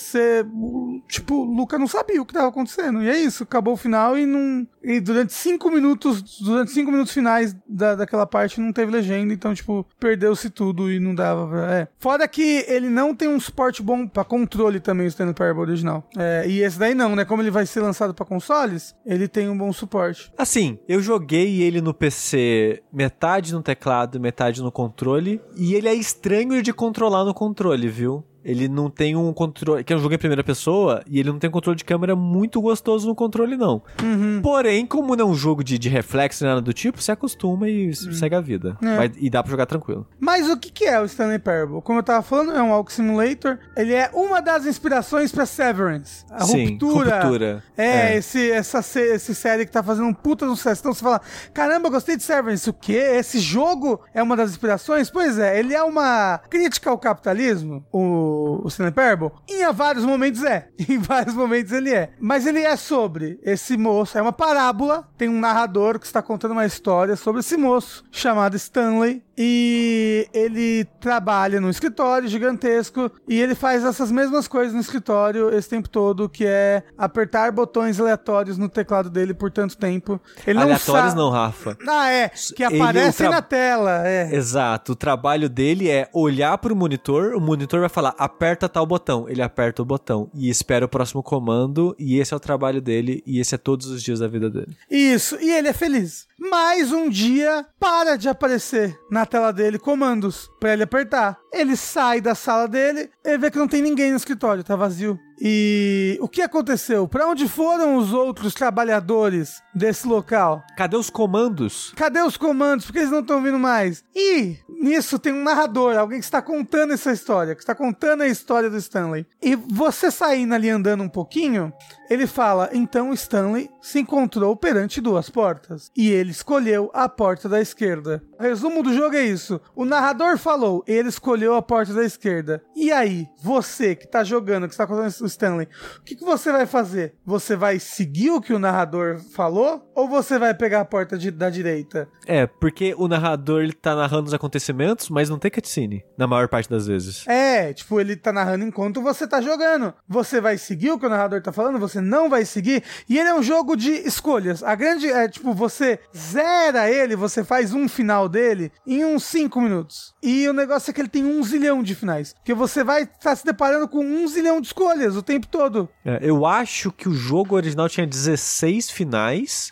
tipo, o Luca não sabia o que tava acontecendo. E é isso, acabou o final e não. E durante cinco minutos, durante cinco minutos finais da, daquela parte não teve legenda. Então, tipo, perdeu-se tudo e não dava. pra- É. Fora que ele não tem um suporte bom pra controle também, o Stanley Parable original. É, e esse daí não, né? Como ele vai ser lançado pra consoles, ele tem um bom suporte. Assim, eu joguei ele no PC metade no teclado, metade no controle, e ele é estranho de controlar no controle, viu? Ele não tem um controle. Que é um jogo em primeira pessoa, e ele não tem um controle de câmera muito gostoso no controle, não. Uhum. Porém, como não é um jogo de, de reflexo nada do tipo, você acostuma e segue a vida. É. Mas- e dá pra jogar tranquilo. Mas o que, que é o Stanley Parable? Como eu tava falando, é um Walk Simulator. Ele é uma das inspirações pra Severance. A Sim, ruptura. ruptura. É, É. Esse, essa esse série que tá fazendo um puta sucesso. Então você fala, caramba, gostei de Severance. O quê? Esse jogo é uma das inspirações? Pois é, ele é uma crítica ao capitalismo, o, o Stanley Parable. Em vários momentos é. <laughs> Em vários momentos ele é. Mas ele é sobre esse moço. É uma parábola. Tem um narrador que está contando uma história sobre esse moço chamado Stanley. E ele trabalha num escritório gigantesco e ele faz essas mesmas coisas no escritório esse tempo todo, que é apertar botões aleatórios no teclado dele por tanto tempo. Ele Aleatórios não não, Rafa. Ah, é, que aparecem o tra- na tela, é. Exato. O trabalho dele é olhar pro monitor, o monitor vai falar, aperta tal botão. Ele aperta o botão e espera o próximo comando, e esse é o trabalho dele, e esse é todos os dias da vida dele. Isso, e ele é feliz. Mas um dia para de aparecer na tela dele comandos pra ele apertar. Ele sai da sala dele e vê que não tem ninguém no escritório, tá vazio. E o que aconteceu? Pra onde foram os outros trabalhadores desse local? Cadê os comandos? Cadê os comandos? Por que eles não estão vindo mais? E nisso tem um narrador, alguém que está contando essa história, que está contando a história do Stanley. E você saindo ali andando um pouquinho, ele fala: então o Stanley se encontrou perante duas portas. E ele escolheu a porta da esquerda. O resumo do jogo é isso: o narrador falou, ele escolheu a porta da esquerda. E aí, você que está jogando, que está contando Stanley, o que, que você vai fazer? Você vai seguir o que o narrador falou? Ou você vai pegar a porta de- da direita? É, porque o narrador ele tá narrando os acontecimentos, mas não tem cutscene, na maior parte das vezes. É, tipo, ele tá narrando enquanto você tá jogando. Você vai seguir o que o narrador tá falando, você não vai seguir. E ele é um jogo de escolhas. A grande é, tipo, você zera ele, você faz um final dele em uns 5 minutos. E o negócio é que ele tem um zilhão de finais. Porque você vai estar se deparando com um zilhão de escolhas o tempo todo. É, eu acho que o jogo original tinha 16 finais,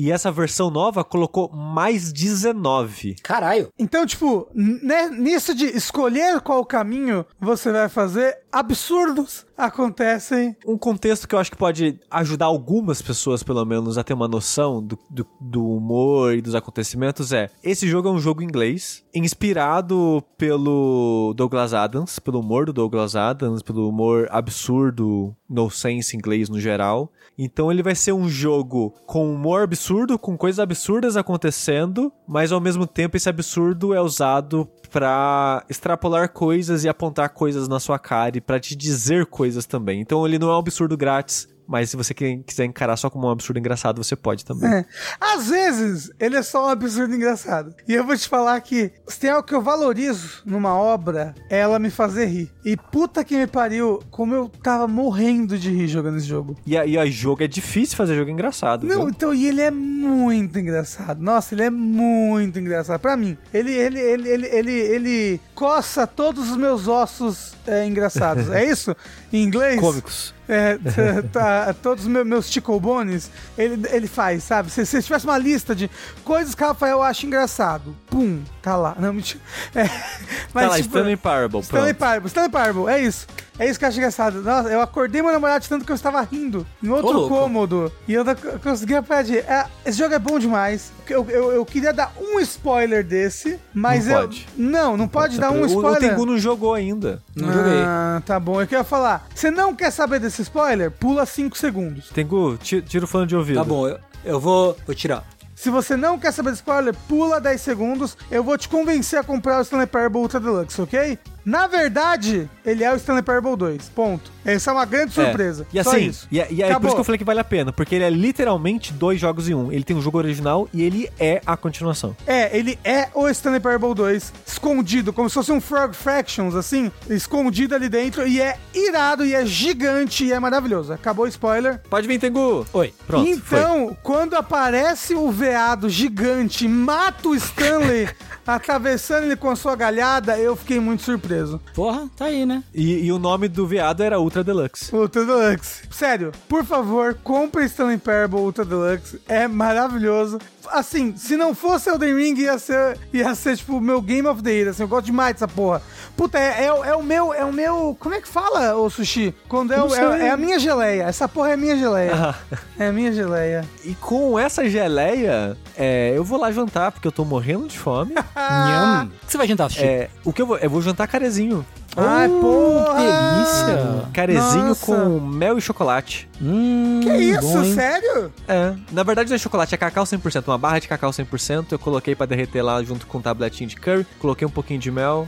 e essa versão nova colocou mais 19. Caralho. Então, tipo, né, nisso de escolher qual caminho você vai fazer, absurdos acontecem. Um contexto que eu acho que pode ajudar algumas pessoas, pelo menos, a ter uma noção do, do, do humor e dos acontecimentos é: esse jogo é um jogo inglês, inspirado pelo Douglas Adams, pelo humor do Douglas Adams, pelo humor absurdo, no sense inglês no geral. Então ele vai ser um jogo com humor absurdo, com coisas absurdas acontecendo, mas ao mesmo tempo esse absurdo é usado pra extrapolar coisas e apontar coisas na sua cara e pra te dizer coisas também. Então ele não é um absurdo grátis, mas se você quiser encarar só como um absurdo engraçado, você pode também. É. Às vezes, ele é só um absurdo engraçado. E eu vou te falar que se tem algo que eu valorizo numa obra, é ela me fazer rir. E puta que me pariu, como eu tava morrendo de rir jogando esse jogo. E aí, o jogo é difícil fazer jogo engraçado. Não, viu? então, e ele é muito engraçado. Nossa, ele é muito engraçado. Pra mim, ele, ele, ele, ele, ele, ele coça todos os meus ossos é, engraçados. <laughs> é isso? Em inglês? Cômicos. É, <laughs> tá, todos os meus, meus tickle bones, ele, ele faz, sabe? Se, se tivesse uma lista de coisas que o Rafael acha engraçado, pum, tá lá. Não, mentira. É, <laughs> tá lá, tipo, Stanley Parable, Stanley. Parable, Stanley Parable, é isso. É isso que eu acho engraçado. Nossa, eu acordei meu namorado de tanto que eu estava rindo em outro louco. cômodo. E eu não c- conseguia parar de. É, esse jogo é bom demais. Eu, eu, eu queria dar um spoiler desse, mas Não eu. pode. Não, não pode dar um O- O spoiler. Tengu não jogou ainda. Não joguei. Ah, tá bom. Eu queria falar. Você não quer saber desse esse spoiler, pula 5 segundos. Tengu, ti- tira o fone de ouvido. Tá bom, eu, eu vou, vou tirar. Se você não quer saber de spoiler, pula 10 segundos. Eu vou te convencer a comprar o Stanley Parable Ultra Deluxe, ok? Na verdade, ele é o Stanley Parable 2. Ponto. Essa é uma grande É. surpresa. E Só assim, isso. e, é- e é por isso que eu falei que vale a pena, porque ele é literalmente dois jogos em um. Ele tem um jogo original e ele é a continuação. É, ele é o Stanley Parable 2 escondido, como se fosse um Frog Fractions, assim, escondido ali dentro. E é irado, e é gigante, e é maravilhoso. Acabou o spoiler. Pode vir, Tengu! Oi. Pronto, foi. então, quando aparece o veado gigante, mata o Stanley, <laughs> atravessando ele com a sua galhada, eu fiquei muito surpreso. Porra, tá aí, né? E, e o nome do veado era Ultra Deluxe. Ultra Deluxe. Sério, por favor, compre Stanley Parable Ultra Deluxe. É maravilhoso. Assim, se não fosse Elden Ring, ia ser, ia ser tipo o meu Game of the Year. Assim, eu gosto demais dessa porra. Puta, é, é, o- é o meu. É o meu. Como é que fala, ô sushi? Quando é, o- é, é a minha geleia. Essa porra é a minha geleia. Ah. É a minha geleia. E com essa geleia, é, eu vou lá jantar, porque eu tô morrendo de fome. <laughs> Nham. O que você vai jantar, Sushi? é, o que eu vou? Eu vou jantar carezinho. Ai, porra! delícia. Carezinho Nossa. com mel e chocolate. Hum, Que isso, bom, sério? É, na verdade não é chocolate, é cacau 100%, uma barra de cacau 100%, eu coloquei pra derreter lá junto com um tabletinho de curry, coloquei um pouquinho de mel.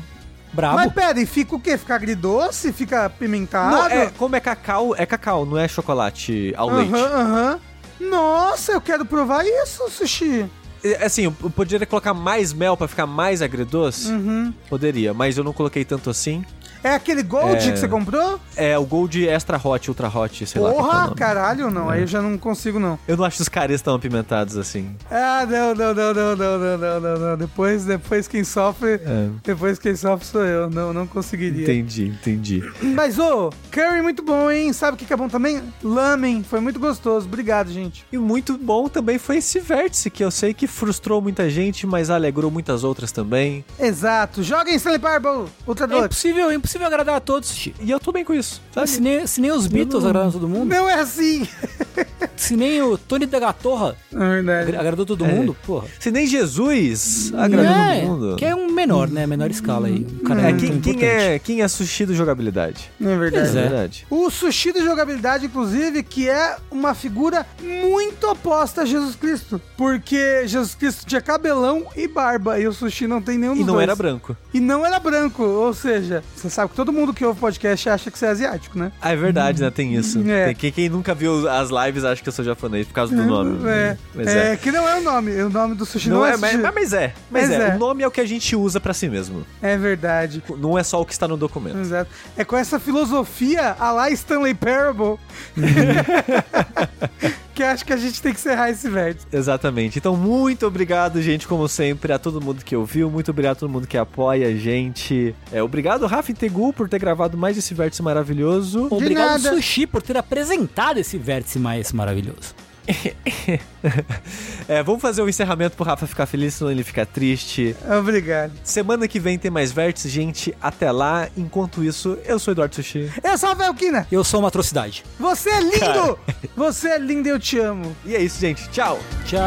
Brabo. Mas pera, e fica o quê? Fica agridoce? Fica apimentado? Não, é, como é cacau, é cacau, não é chocolate ao leite. Aham, aham. Nossa, eu quero provar isso, sushi. É, Assim, eu poderia colocar mais mel pra ficar mais agridoce? Uhum. Poderia, mas eu não coloquei tanto assim. É aquele Gold É. que você comprou? É o Gold Extra Hot, Ultra Hot, sei lá. é o Porra, nome. caralho, não. Aí eu já não consigo, não. Eu não acho os caras tão apimentados assim. Ah, não, não, não, não, não, não, não, não, não. Depois, depois quem sofre. É. Depois quem sofre sou eu. Não, não conseguiria. Entendi, entendi. Mas, ô, curry muito bom, hein? Sabe o que que é bom também? Lamen. Foi muito gostoso. Obrigado, gente. E muito bom também foi esse vértice, que eu sei que frustrou muita gente, mas alegrou muitas outras também. Exato. Joguem Stanley Parable Ultra É impossível, é impossível agradar a todos. E eu tô bem com isso, sabe? Se nem, se nem os Beatles agradam todo mundo, Não é assim. <laughs> se nem o Tony da Gatorra É agradou todo É. mundo, porra. Se nem Jesus agradou é, todo mundo. Que é um menor, né? Menor escala aí. Cara É, quem, quem é, quem é sushi do jogabilidade? É verdade. É é. verdade. O Sushi de jogabilidade, inclusive, que é uma figura muito oposta a Jesus Cristo. Porque Jesus Cristo tinha cabelão e barba, e o Sushi não tem nenhum E não dois. era branco. E não era branco, ou seja, você sabe que todo mundo que ouve podcast acha que você é asiático, né? Ah, é verdade, né? Tem isso. É. Tem, quem, quem nunca viu as lives acha que eu sou japonês por causa do nome. É, Mas é, é. que não é o nome, o nome do Sushi não, Não é, é, mas, sushi. mas é. Mas, Mas é. é. O nome é o que a gente usa pra si mesmo. É verdade. Não é só o que está no documento. Exato. É com essa filosofia a lá Stanley Parable <laughs> que acho que a gente tem que encerrar esse vértice. Exatamente. Então, muito obrigado, gente, como sempre, a todo mundo que ouviu. Muito obrigado a todo mundo que apoia a gente. É, obrigado, Rafa e Tegu, por ter gravado mais esse vértice maravilhoso. Obrigado, nada. Sushi, por ter apresentado esse vértice mais maravilhoso. <laughs> É, vamos fazer o encerramento pro Rafa ficar feliz, senão ele fica triste. Obrigado. Semana que vem tem mais vértices, gente. Até lá. Enquanto isso, eu sou o Eduardo Sushi. Eu sou a Velkina. Eu sou uma atrocidade. Você é lindo! Você é lindo e eu te amo. E é isso, gente. Tchau! Tchau!